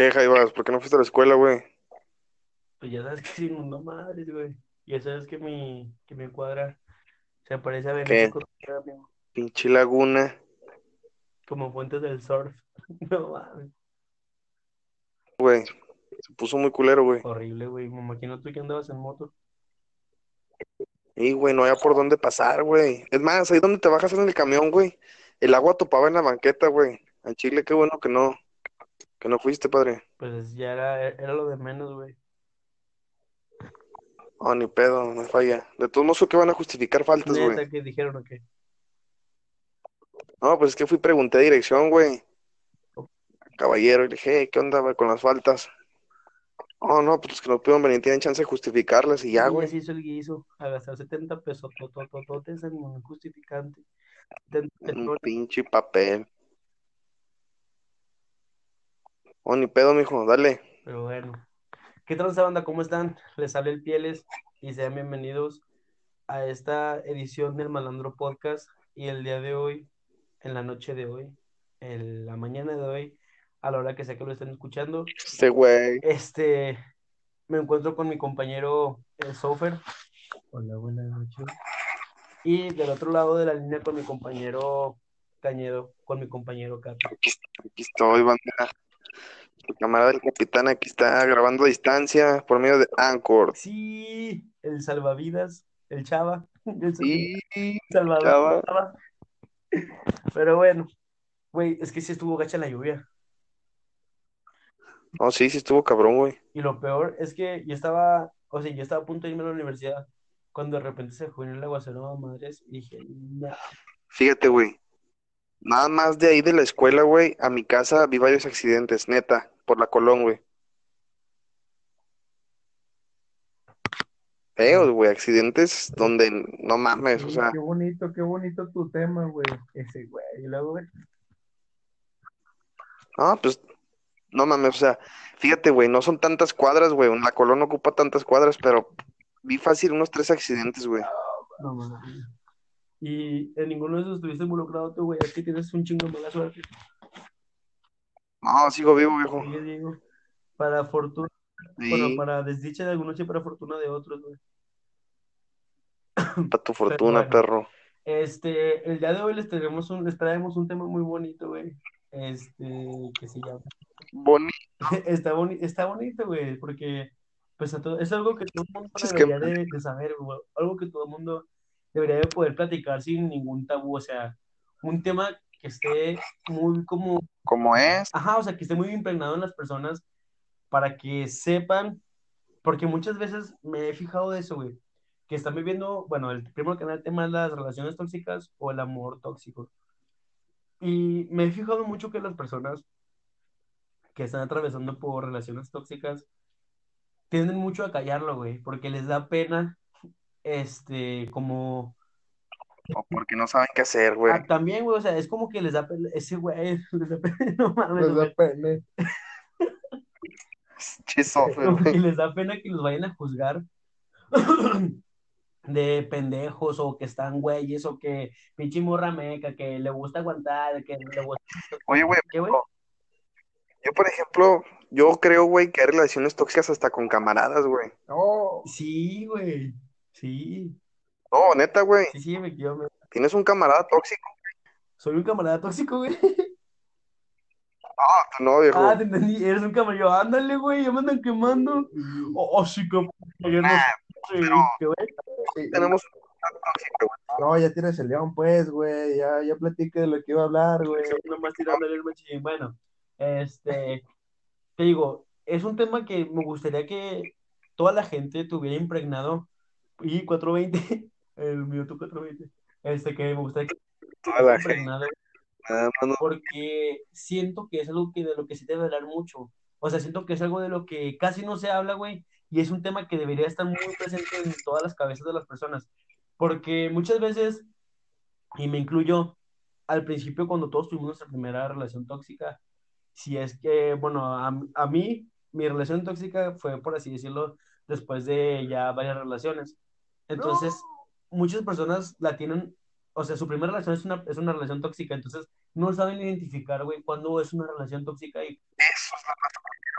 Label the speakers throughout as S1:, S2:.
S1: ¿Qué, Jaivas? ¿Por qué no fuiste a la escuela, güey?
S2: Pues ya sabes que sí, no madres, güey. Ya sabes que mi, que mi cuadra se parece a amigo.
S1: Pinche laguna.
S2: Como fuentes del surf. No mames.
S1: Güey. Se puso muy culero, güey.
S2: Horrible, güey. Me imagino tú que andabas en moto.
S1: Y, güey, no había por dónde pasar, güey. Es más, ahí donde te bajas en el camión, güey. El agua topaba en la banqueta, güey. En Chile, qué bueno que no, que no fuiste, padre.
S2: Pues ya era, era lo de menos, güey.
S1: Oh, ni pedo, no falla. De todos modos, que van a justificar faltas, güey.
S2: Que dijeron o qué?
S1: No, pues es que fui pregunté dirección, güey. Caballero, y le dije, "Hey, ¿qué onda, güey, con las faltas? Oh, no, pues los que no pudieron venir tienen chance de justificarlas y ya, güey.
S2: así hizo el guiso, a gastar 70 pesos, tototototes en un justificante. 70
S1: Un pinche papel. Oh, ni pedo, mijo, dale.
S2: Pero bueno. ¿Qué tal esa banda? ¿Cómo están? Les sale el Pieles y sean bienvenidos a esta edición del Malandro Podcast. Y el día de hoy, en la noche de hoy, en la mañana de hoy, a la hora que sea que lo estén escuchando,
S1: Este güey.
S2: este, me encuentro con mi compañero el Sofer. Hola, buenas noches. Y del otro lado de la línea con mi compañero Cañedo, con mi compañero Capi.
S1: Aquí, aquí estoy, bandera. El camarada del capitán aquí está grabando a distancia por medio de Anchor.
S2: Sí, el salvavidas, el chava, el
S1: Y
S2: salvador.
S1: chava.
S2: Pero bueno, güey, es que sí estuvo gacha la lluvia.
S1: No, sí, sí estuvo cabrón, güey.
S2: Y lo peor es que yo estaba, o sea, yo estaba a punto de irme a la universidad cuando de repente se fue el aguacero, madres, y dije, no.
S1: Fíjate, güey. Nada más de ahí de la escuela, güey, a mi casa vi varios accidentes, neta, por la Colón, güey. Feos, güey, accidentes donde no mames, o sea,
S2: qué bonito, qué bonito tu tema, güey. Ese, güey. Y luego, güey,
S1: no, pues, no mames, o sea, fíjate, güey, no son tantas cuadras, güey, la Colón ocupa tantas cuadras, pero vi fácil unos tres accidentes, güey.
S2: no mames. Y en ninguno de esos estuviste involucrado tú, güey. Es que tienes un chingo de mala suerte.
S1: No, sigo vivo, viejo.
S2: Sí, digo. Para fortuna,
S1: Sí,
S2: bueno, para desdicha de algunos y para fortuna de otros, güey.
S1: para tu fortuna, perro.
S2: Este, el día de hoy les traemos un, les traemos un tema muy bonito, güey. Este, que se llama.
S1: Bonito.
S2: Está boni está bonito, güey, porque pues a todo, es algo que todo el mundo
S1: es que-
S2: debería de, de saber, güey. Algo que todo el mundo debería de poder platicar sin ningún tabú, o sea, un tema que esté muy como
S1: Como es,
S2: Ajá, o sea, que esté muy impregnado en las personas para que sepan, porque muchas veces me he fijado de eso, güey, que están viviendo, bueno, el nada el tema es las relaciones tóxicas o el amor tóxico. Y me he fijado mucho que las personas que están atravesando por relaciones tóxicas tienden mucho a callarlo, güey, porque les da pena, este, como
S1: o porque no saben qué hacer, güey.
S2: Ah, también, güey, o sea, es como que les da pena, ese güey, les da pena, no mames,
S3: Les da pena.
S1: Chisofe, güey.
S2: les da pena que los vayan a juzgar de pendejos o que están güeyes o que pinche morra meca, que le gusta aguantar, que le gusta...
S1: Oye, güey,
S2: ¿Qué, güey?
S1: yo, por ejemplo, yo creo, güey, que hay relaciones tóxicas hasta con camaradas, güey.
S3: No,
S2: Sí, güey, sí,
S1: No, neta, güey.
S2: sí, sí, efectivamente.
S1: Tienes un camarada tóxico.
S2: Soy un camarada tóxico, güey.
S1: Ah, no, viejo.
S2: Ah, te entendí, eres un camarada. Ándale, güey, ya me andan quemando. Oh, oh, sí, que ayer no sé,
S1: pero-
S2: ¿qué, güey?
S1: Tenemos un camarada tóxico, güey.
S3: no, ya tienes el león, pues, güey. Ya, ya platiqué de lo que iba a hablar, güey.
S2: nomás tirándole el machín. Bueno, este, te digo, es un tema que me gustaría que toda la gente tuviera impregnado. Y 420, el minuto 420, este, que me gustaría que
S1: Toda la
S2: tuviera
S1: gente.
S2: impregnado,
S1: Nada no-
S2: porque siento que es algo que de lo que se debe hablar mucho. O sea, siento que es algo de lo que casi no se habla, güey, y es un tema que debería estar muy presente en todas las cabezas de las personas. Porque muchas veces, y me incluyo, al principio cuando todos tuvimos nuestra primera relación tóxica, si es que, bueno, a, a mí, mi relación tóxica fue, por así decirlo, después de ya varias relaciones. Entonces, muchas personas la tienen, o sea, su primera relación es una, es una relación tóxica, entonces no saben identificar, güey, cuándo es una relación tóxica y
S1: Eso es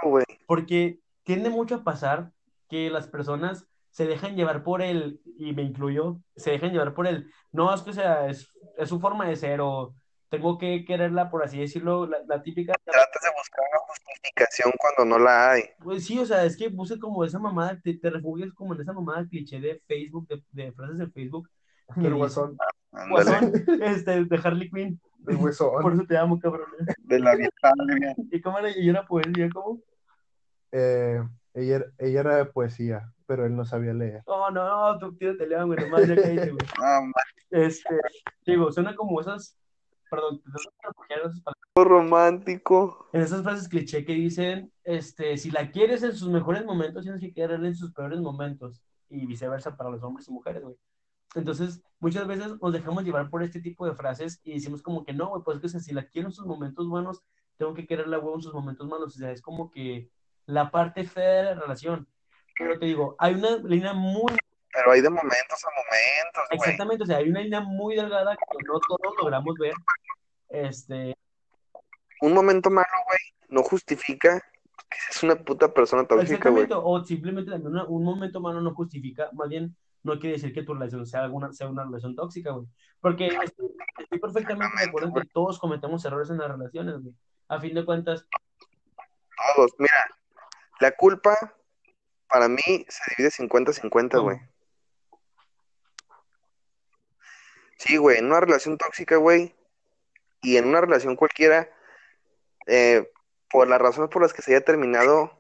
S1: lo güey.
S2: Porque tiende mucho a pasar que las personas se dejan llevar por el, y me incluyo, se dejan llevar por el, no, es que o sea, es, es su forma de ser o tengo que quererla, por así decirlo, la, la típica,
S1: Tratas de buscar una justificación cuando no la hay.
S2: pues sí, o sea, es que busca como esa mamada, te, te refugias como en esa mamada cliché de Facebook, de, de frases de Facebook, que
S3: El
S2: dice,
S3: huesón.
S1: Ándale.
S2: Guasón, este, de Harley Quinn,
S3: El
S2: por
S3: huesón.
S2: eso te amo, cabrón.
S1: De la vieja.
S2: ¿Y cómo era? ¿Y era poesía? ¿Cómo?
S3: Eh, ella, era- ella era de poesía, pero él no sabía leer.
S2: Oh, no, no, tú tírate león, güey, nomás ya cállate, güey. Este, digo, suena como esas, perdón, que
S1: romántico.
S2: en esas frases cliché que dicen, este, si la quieres en sus mejores momentos, tienes que quererla en sus peores momentos, y viceversa para los hombres y mujeres, güey. Entonces, muchas veces nos dejamos llevar por este tipo de frases y decimos como que no, güey, pues que o sea, si la quiero en sus momentos buenos, tengo que quererla, güey, en sus momentos malos. O sea, es como que la parte fea de la relación. Pero te digo, hay una línea muy
S1: Pero hay de momentos a momentos, güey.
S2: Exactamente, o sea, hay una línea muy delgada que no todos logramos ver. Este,
S1: Un momento malo, güey, no justifica que seas una puta persona tóxica, güey.
S2: o simplemente también una- un momento malo no justifica, más bien no quiere decir que tu relación sea alguna sea una relación tóxica, güey. Porque estoy, estoy perfectamente de acuerdo en que todos cometemos errores en las relaciones, güey. A fin de cuentas,
S1: Todos. Mira, la culpa para mí se divide 50-50,
S2: ¿cómo?
S1: güey. Sí, güey, en una relación tóxica, güey, y en una relación cualquiera, eh, por las razones por las que se haya terminado,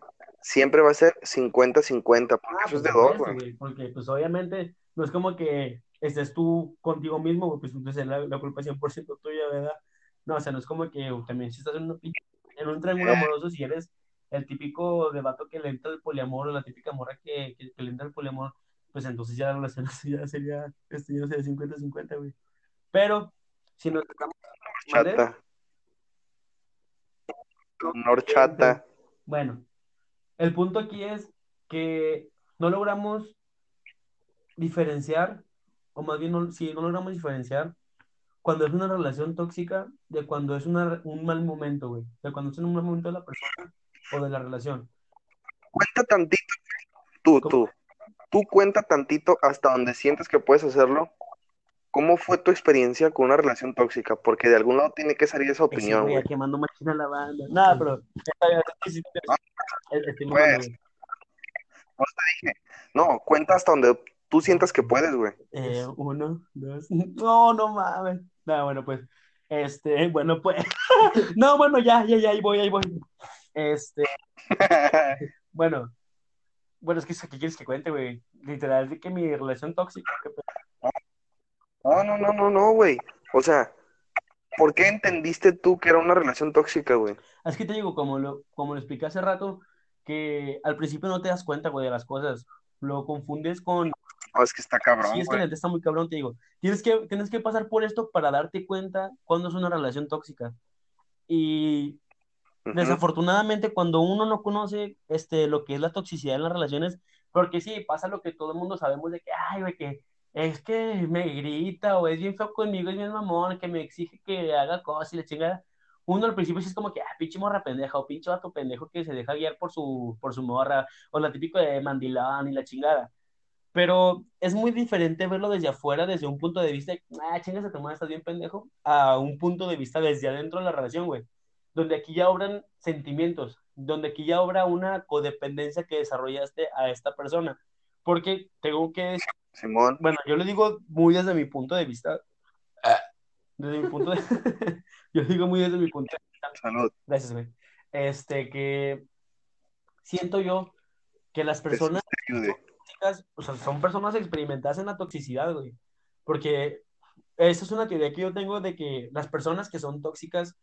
S1: siempre va a ser 50-50, porque
S2: Ah,
S1: eso es
S2: pues
S1: de dos, güey.
S2: porque pues obviamente no es como que estés tú contigo mismo, güey, pues entonces la, la culpa es 100% tuya, ¿verdad? No, o sea, no es como que también si estás en, una en un triángulo amoroso, si eres el típico de vato que le entra el poliamor o la típica morra que, que, que le entra el poliamor, pues entonces ya la relación ya sería, este, ya sería 50-50, güey. Pero, si nos estamos...
S1: Chata. Norchata.
S2: Bueno, el punto aquí es que no logramos diferenciar, o más bien, no, sí, no logramos diferenciar cuando es una relación tóxica de cuando es una, un mal momento, güey. De cuando es un mal momento de la persona o de la relación.
S1: Cuenta tantito, tú,
S2: ¿Cómo?
S1: tú. Tú cuenta tantito hasta donde sientes que puedes hacerlo. ¿Cómo fue tu experiencia con una relación tóxica? Porque de algún lado tiene que salir esa
S2: Ese
S1: opinión,
S2: quemando machina la banda. Nada, pero... sí, estoy mamando,
S1: Pues. Pues te dije, no, cuenta hasta donde tú sientas que puedes, güey.
S2: Eh, uno, dos. No, no mames. No, bueno, pues. Este, bueno, pues. No, bueno, ya, ya, ya, ahí voy, ahí voy. Este, bueno. Bueno, es que ¿qué quieres que cuente, güey? Literal, de que mi relación tóxica.
S1: No, no, no, no, no, güey. O sea, ¿por qué entendiste tú que era una relación tóxica, güey?
S2: Es que te digo, como lo, como lo expliqué hace rato, que al principio no te das cuenta, güey, de las cosas. Lo confundes con
S1: No, es que está cabrón,
S2: Sí, es que
S1: güey.
S2: neta está muy cabrón, te digo. Tienes que, tienes que pasar por esto para darte cuenta cuando es una relación tóxica. Y Desafortunadamente, cuando uno no conoce este, lo que es la toxicidad en las relaciones, porque sí, pasa lo que todo el mundo sabemos de que, ay, güey, que es que me grita o es bien feo conmigo, es bien mamón, que me exige que haga cosas y la chingada. Uno al principio sí es como que, ah, pinche morra pendeja o pinche vato pendejo que se deja guiar por su, por su morra o la típica de mandilón y la chingada. Pero es muy diferente verlo desde afuera, desde un punto de vista, de, ah, chingas tu madre, estás bien pendejo, a un punto de vista desde adentro de la relación, güey. Donde aquí ya obran sentimientos, donde aquí ya obra una codependencia que desarrollaste a esta persona. Porque tengo que decir,
S1: Simón,
S2: bueno, yo lo digo muy desde mi punto de vista, desde mi punto de, yo digo muy desde mi punto de vista,
S1: salud.
S2: gracias, güey. Este, que siento yo que las personas
S1: te ayude.
S2: tóxicas, o sea, son personas experimentadas en la toxicidad, güey. Porque esa es una teoría que yo tengo de que las personas que son tóxicas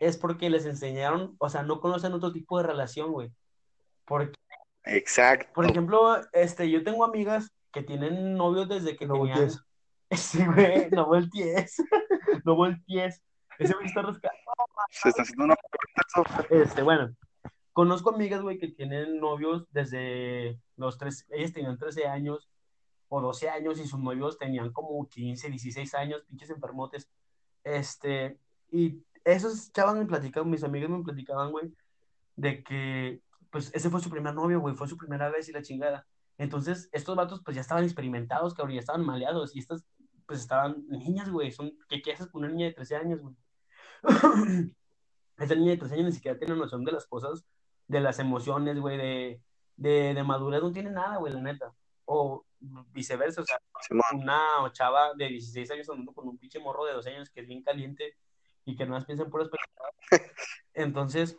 S2: es porque les enseñaron, o sea, no conocen otro tipo de relación, güey. Porque,
S1: Exacto.
S2: por ejemplo, este, yo tengo amigas que tienen novios desde que
S3: No
S2: tenían...
S3: voltees.
S2: Sí, güey, no voltees. no voltees. Ese güey está rascando.
S1: Se está haciendo una
S2: Este, bueno, conozco amigas, güey, que tienen novios desde los tres, ellas tenían 13 años o 12 años y sus novios tenían como 15, 16 años, pinches enfermotes. Este, y esos chavas me platicaban, mis amigas me platicaban, güey, de que pues ese fue su primer novio, güey, fue su primera vez y la chingada. Entonces, estos vatos, pues ya estaban experimentados, cabrón, ya estaban maleados, y estas, pues estaban niñas, güey, son, ¿qué, qué haces con una niña de 13 años, güey? Esa niña de 13 años ni siquiera tiene noción de las cosas, de las emociones, güey, de, de, de madurez, no tiene nada, güey, la neta. O viceversa, o sea, una chava de 16 años andando con un pinche morro de 12 años que es bien caliente y que no más piensa en puras pendejadas. Entonces,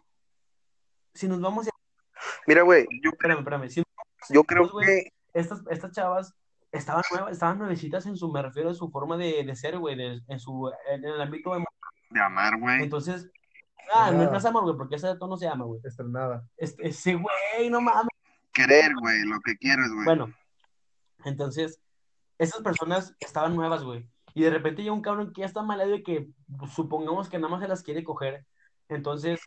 S2: si nos vamos a...
S1: Mira, güey, yo,
S2: Espérame, espérame. Si
S1: yo creo
S2: Pues, güey,
S1: que
S2: estas, estas chavas estaban nuevas, estaban nuevecitas en su, me refiero a su forma de, de ser, güey, de- en su, en el ámbito emo-
S1: de amar, güey.
S2: Entonces, ah, no,
S3: Ah.
S2: no se ama, güey, porque ese dato no se llama, güey.
S3: Estrenada.
S2: Este, sí, güey, no mames.
S1: Querer, güey, lo que quieres, güey.
S2: Bueno, entonces, esas personas estaban nuevas, güey. Y de repente llega un cabrón que ya está malado y que pues, supongamos que nada más se las quiere coger. Entonces,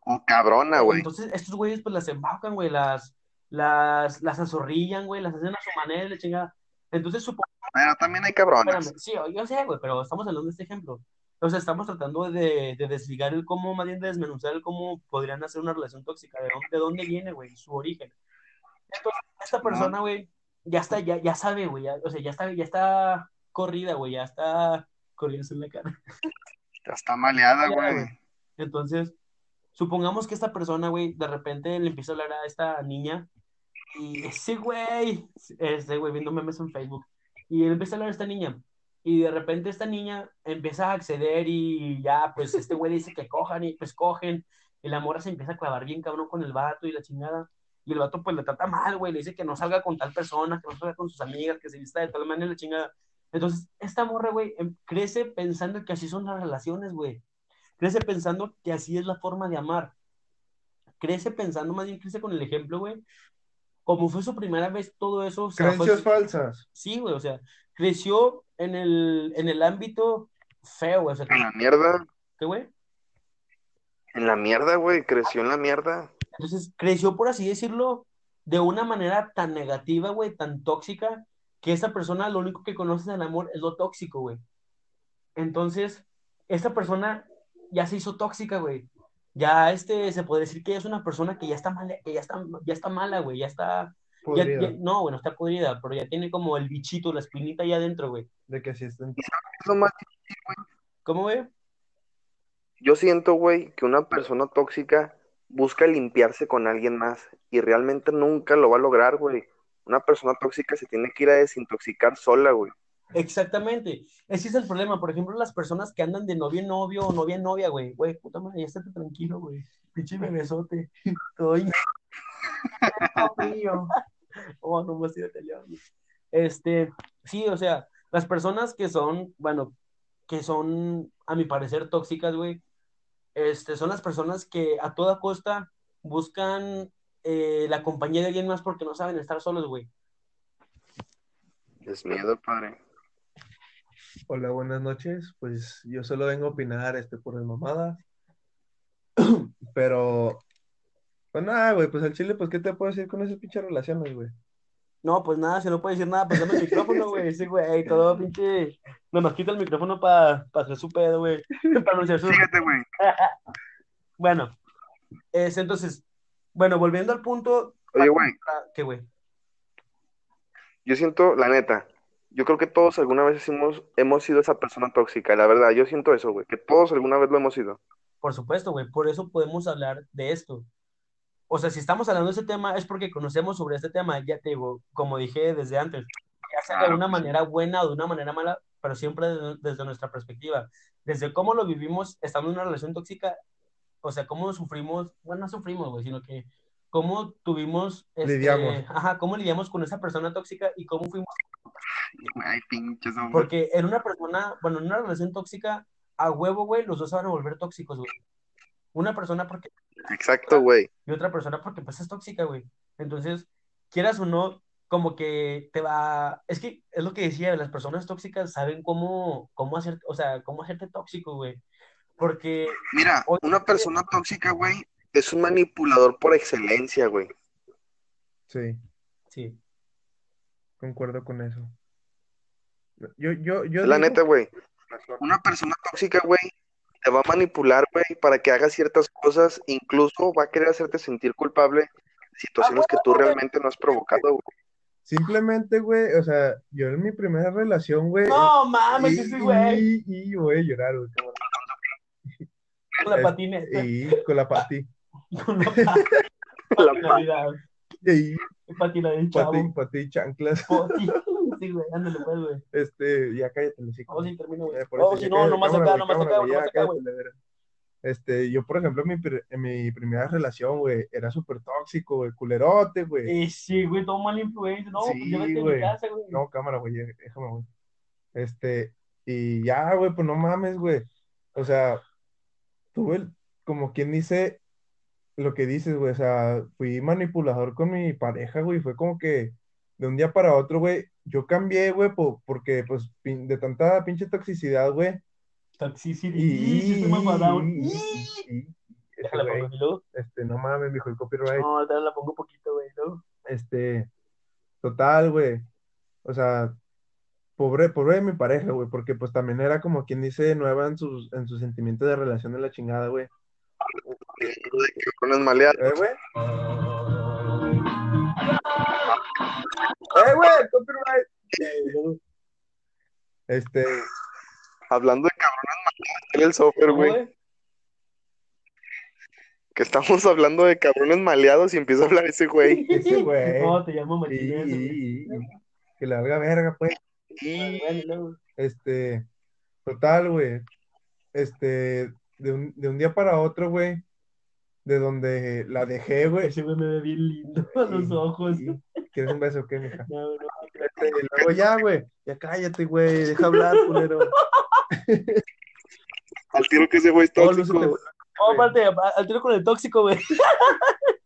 S1: O cabrona, güey.
S2: entonces estos güeyes pues las embaucan, güey, las, las, las azorrillan, güey, las hacen a su manera la chingada. Entonces, supongo
S1: Pero también hay cabronas.
S2: Espérame, sí, yo sé, güey, pero estamos hablando de este ejemplo. O sea, estamos tratando de, de desligar el cómo, más bien de desmenuzar el cómo podrían hacer una relación tóxica, de dónde, de dónde viene, güey, su origen. Entonces, esta persona, güey, ya está, ya, ya sabe, güey, ya, o sea, ya está, ya está corrida, güey, ya está corrida en la cara.
S1: Ya está maleada, güey.
S2: Entonces, supongamos que esta persona, güey, de repente le empieza a hablar a esta niña y ese güey, este güey viendo memes en Facebook, y él empieza a hablar a esta niña y de repente esta niña empieza a acceder y ya, pues este güey dice que cojan y pues cogen y la mora se empieza a clavar bien cabrón con el vato y la chingada. Y el vato pues le trata mal, güey, le dice que no salga con tal persona, que no salga con sus amigas, que se vista de tal manera y la chingada. Entonces, esta morra, güey, em- crece pensando que así son las relaciones, güey. Crece pensando que así es la forma de amar. Crece pensando, más bien crece con el ejemplo, güey. Como fue su primera vez, todo eso. se bajó
S3: Creencias
S2: en-
S3: falsas.
S2: Sí, güey, o sea, creció en el, en el ámbito feo, güey. O sea,
S1: En la mierda.
S2: ¿qué, güey?
S1: En la mierda, güey. Creció en la mierda.
S2: Entonces, creció, por así decirlo, de una manera tan negativa, güey, tan tóxica, que esa persona lo único que conoce del amor es lo tóxico, güey. Entonces, esta persona ya se hizo tóxica, güey. Ya, este, se puede decir que ella es una persona que ya está mala, que ya está, ya está mala, güey, ya está, ya-
S3: Podrida.
S2: ya- no, bueno, está podrida, pero ya tiene como el bichito, la espinita ahí adentro, güey.
S3: De que sí estén.
S1: Es lo más-
S2: ¿Cómo, güey?
S1: Yo siento, güey, que una persona tóxica busca limpiarse con alguien más y realmente nunca lo va a lograr, güey. Una persona tóxica se tiene que ir a desintoxicar sola, güey.
S2: Exactamente. Ese es el problema. Por ejemplo, las personas que andan de novio en novio o novia en novia, güey. Güey, puta madre, ya estate tranquilo, güey. Pinche bebesote. Estoy. Oh, no me deteniendo. Este, sí, o sea, las personas que son, bueno, que son, a mi parecer, tóxicas, güey, este, son las personas que a toda costa buscan eh, la compañía de alguien más porque no saben estar solos, güey.
S1: Es miedo, padre.
S3: Hola, buenas noches. Pues yo solo vengo a opinar este, por mi mamada. Pero, pues nada, güey, pues al chile, pues, ¿qué te puedo decir con esas pinches relaciones, güey?
S2: No, pues nada, si no puede decir nada, pues dame el micrófono, güey. Sí, güey, todo pinche. Nada más quita el micrófono para hacer su pedo, güey. Para anunciar su.
S1: Fíjate, güey.
S2: Bueno, es, entonces, bueno, volviendo al punto.
S1: Oye, güey,
S2: ¿Qué, güey?
S1: yo siento, la neta, yo creo que todos alguna vez hemos, hemos sido esa persona tóxica, la verdad, yo siento eso, güey, que todos alguna vez lo hemos sido.
S2: Por supuesto, güey, por eso podemos hablar de esto. O sea, si estamos hablando de este tema es porque conocemos sobre este tema, ya te digo, como dije desde antes, ya sea de una
S1: que sí.
S2: manera buena o de una manera mala, pero siempre desde, desde nuestra perspectiva. Desde cómo lo vivimos estando en una relación tóxica, o sea, cómo sufrimos, bueno, no sufrimos, güey, sino que cómo tuvimos, este,
S3: Lidiamos.
S2: ajá, cómo lidiamos con esa persona tóxica y cómo fuimos
S1: Ay, pinches hombres.
S2: porque en una persona, bueno, en una relación tóxica, a huevo, güey, los dos se van a volver tóxicos, güey. Una persona porque,
S1: Exacto, güey.
S2: y otra persona porque pues es tóxica, güey. Entonces, quieras o no, como que te va, es que es lo que decía, las personas tóxicas saben cómo, cómo hacer, o sea, cómo hacerte tóxico, güey. Porque,
S1: Mira, una persona tóxica, güey, es un manipulador por excelencia, güey.
S3: Sí,
S2: sí,
S3: concuerdo con eso. Yo, yo, yo
S1: la
S3: digo-
S1: neta, güey. Una persona tóxica, güey, te va a manipular, güey, para que hagas ciertas cosas, incluso va a querer hacerte sentir culpable de situaciones que tú realmente no has provocado, güey.
S3: Simplemente, güey, o sea, yo en mi primera relación, güey.
S2: No mames,
S3: y,
S2: ese güey.
S3: y, y voy a llorar, güey.
S2: Con la patineta.
S3: Y con la pati.
S2: Con la
S1: La
S2: patinalidad.
S3: Y
S2: Patina del chavo.
S3: pati, pati y chanclas.
S2: Poti. Sí, güey, ándale pues, güey.
S3: Este, ya cállate, el hocico.
S2: Oh, sí, termina, güey.
S3: Eh,
S2: Oh,
S3: eso,
S2: si no, nomás acá, nomás acá, nomás acá, güey.
S3: Este, yo, por ejemplo, en mi, en mi primera relación, güey, era súper tóxico, güey, culerote, güey.
S2: Eh, sí, güey, todo mal influencia. No, pues
S3: Sí,
S2: llévate a mi
S3: güey.
S2: casa, güey.
S3: No, cámara, güey, déjame, güey. Este, y ya, güey, pues no mames, güey. O sea, tuve, el- como quien dice lo que dices, güey, o sea, fui manipulador con mi pareja, güey, fue como que de un día para otro, güey, yo cambié, güey, po- porque, pues, pin- de tanta pinche toxicidad, güey,
S2: Toxicity.
S3: y,
S2: Y, Déjala pongo, y luego.
S3: este, no mames, mijo, el copyright.
S2: No, la pongo un poquito, güey. luego.
S3: Este, total, güey. O sea, pobre, pobre de mi pareja, güey, porque pues también era como quien dice nueva en sus, en sus sentimientos de relación de la chingada, güey.
S1: De cabrones maleados.
S3: ¿Eh, güey? ¡Eh, güey! Copyright.
S2: Eh,
S3: Este,
S1: Hablando de cabrones maleados, dale el software,
S2: ¿cómo,
S1: güey. Que estamos hablando de cabrones maleados y empieza a hablar ese güey.
S3: ese güey.
S2: No, te llamo Martínez.
S3: y- que la valga verga, pues.
S1: Y.
S3: Este, total, güey. Este, de un, de un día para otro, güey, de donde la dejé, güey.
S2: Ese güey me ve bien lindo a los ojos.
S3: y- ¿Quieres un beso o qué, mija?
S2: No, no.
S3: Este, luego ya, güey, ya cállate, güey, deja hablar, culero.
S1: al tiro que ese güey es
S3: Oh,
S1: tóxico.
S2: Oh, aparte, al tiro con el tóxico, güey.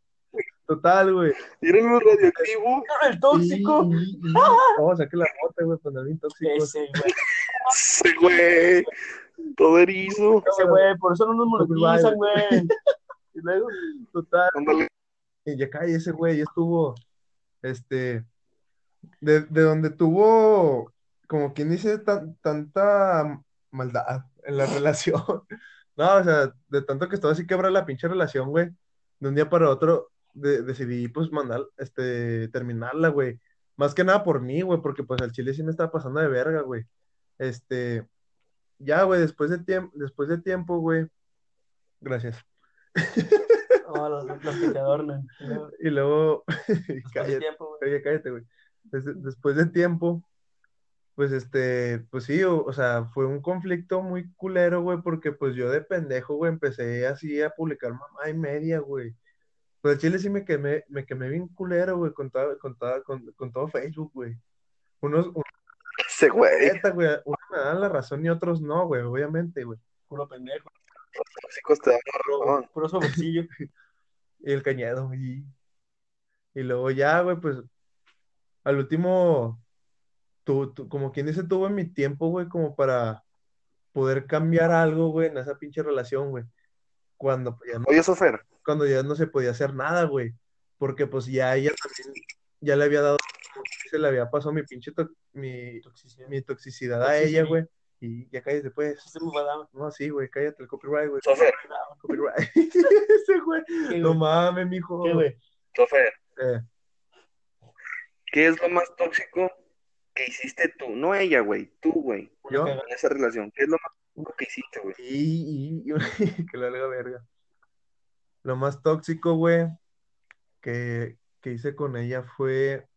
S3: Total, güey.
S1: ¿Tienen un radioactivo?
S2: El tóxico.
S3: Y- y- y- Oh, saqué la bota, güey, con el tóxico.
S2: Ese, güey.
S1: Ese güey. Todo erizo.
S2: Ese, güey. Por eso no nos monetizan, güey.
S3: Y luego, total,
S1: Ándale.
S3: y ya cae ese güey, y estuvo, este, de, de donde tuvo, como quien dice, tan- tanta maldad en la relación. No, o sea, de tanto que estaba así quebra la pinche relación, güey. De un día para otro de- decidí, pues, mandar, este, terminarla, güey. Más que nada por mí, güey, porque pues al chile sí me estaba pasando de verga, güey. Este, ya, güey, después de tiempo, después de tiempo, güey. Gracias.
S2: Oh, los, los que te adornan. Y luego,
S3: Y luego,
S2: después de
S3: cállate,
S2: tiempo, güey.
S3: oye, cállate, güey. Des- después de tiempo, pues este, pues sí, o, o sea, fue un conflicto muy culero, güey, porque pues yo de pendejo, güey, empecé así a publicar mamá y media, güey. Pues al chile sí me quemé, me quemé bien culero, güey, con todo, con todo, con, con todo Facebook, güey. Unos, unos,
S1: Ese güey.
S3: neta, güey, unos me dan la razón y otros no, güey, obviamente, güey.
S2: Puro pendejo.
S1: Tóxicos te dan razón.
S2: Puro sobrecillo.
S3: Y el cañedo, y, y luego ya, güey, pues, al último, tu, tu- como quien dice, tuve mi tiempo, güey, como para poder cambiar algo, güey, en esa pinche relación, güey. Cuando, pues, ya no,
S1: Oye, Sofer,
S3: cuando ya no se podía hacer nada, güey. Porque, pues, ya ella también, ya le había dado, dice, le había pasado mi pinche, to- mi,
S2: Toxicidad.
S3: mi toxicidad a ella, güey. Y ya cállate, pues.
S2: A dar.
S3: No, sí, güey, cállate el copyright, güey.
S1: Sofer,
S3: Copyright. Ese, güey.
S2: ¿Qué,
S3: No mames, mijo.
S2: ¿Qué, güey?
S1: Sofer,
S3: Eh,
S1: ¿qué es lo más tóxico que hiciste tú? No ella, güey, tú, güey,
S3: ¿Yo?
S1: En esa relación. ¿Qué es lo más tóxico que hiciste, güey?
S3: Y, y- que le valga verga. Lo más tóxico, güey, que, que hice con ella fue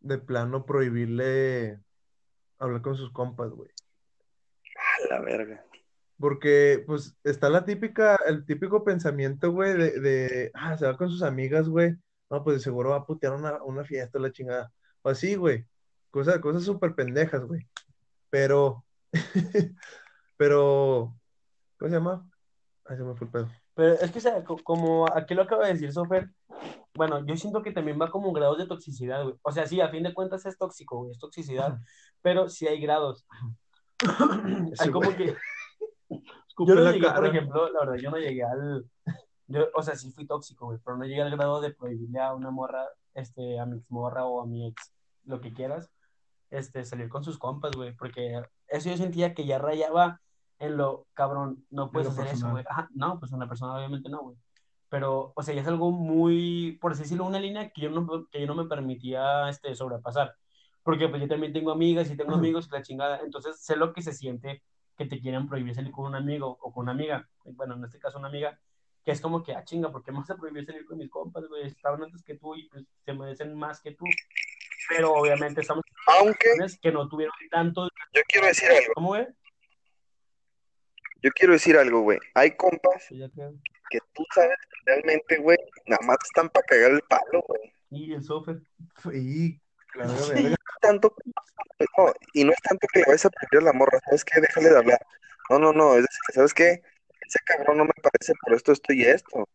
S3: de plano prohibirle hablar con sus compas, güey.
S1: A la verga.
S3: Porque, pues, está la típica, el típico pensamiento, güey, de, de, ah, se va con sus amigas, güey. No, pues de seguro va a putear una, una fiesta, la chingada. O así, güey. Cosas, cosas súper pendejas, güey. Pero, pero, ¿cómo se llama? Ay, se me fue el pedo.
S2: Pero es que, o sea, co- como aquí lo acaba de decir Sofer, bueno, yo siento que también va como grados de toxicidad, güey. O sea, sí, a fin de cuentas es tóxico, güey, es toxicidad, pero sí hay grados.
S3: Ese
S2: Hay como
S3: güey.
S2: que,
S3: Escupe
S2: yo no llegué, por
S3: cara.
S2: ejemplo, la verdad, yo no llegué al, yo, o sea, sí fui tóxico, güey, pero no llegué al grado de prohibirle a una morra, este, a mi morra o a mi ex, lo que quieras, este, salir con sus compas, güey, porque eso yo sentía que ya rayaba en lo cabrón, no puedes hacer eso,
S3: personal.
S2: güey. Ajá, no, pues una persona obviamente no, güey. Pero, o sea, ya es algo muy, por así decirlo, una línea que yo no, que yo no me permitía este, sobrepasar. Porque pues yo también tengo amigas y tengo amigos y la chingada. Entonces sé lo que se siente que te quieren prohibir salir con un amigo o con una amiga. Bueno, en este caso una amiga. Que es como que, ah, chinga, ¿por qué me vas a prohibir salir con mis compas, güey? Estaban antes que tú y pues se merecen más que tú. Pero obviamente estamos
S1: Aunque
S2: que no tuvieron tanto.
S1: yo quiero decir algo,
S2: ¿Cómo, güey?
S1: Yo quiero decir algo, güey. Hay compas que tú sabes que realmente, güey, nada más están para cagar el palo, güey.
S2: Y el software.
S3: Y la verga,
S2: Sí.
S1: tanto, no, y no es tanto que le vayas a pedir a la morra, ¿sabes qué? Déjale de hablar. No, no, no, es decir, ¿sabes qué? Ese cabrón no me parece por esto, esto y esto.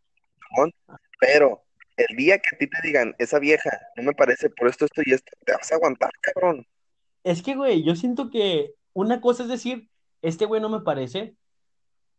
S1: Pero el día que a ti te digan, esa vieja no me parece por esto, esto y esto, te vas a aguantar, cabrón.
S2: Es que, güey, yo siento que una cosa es decir, este güey no me parece.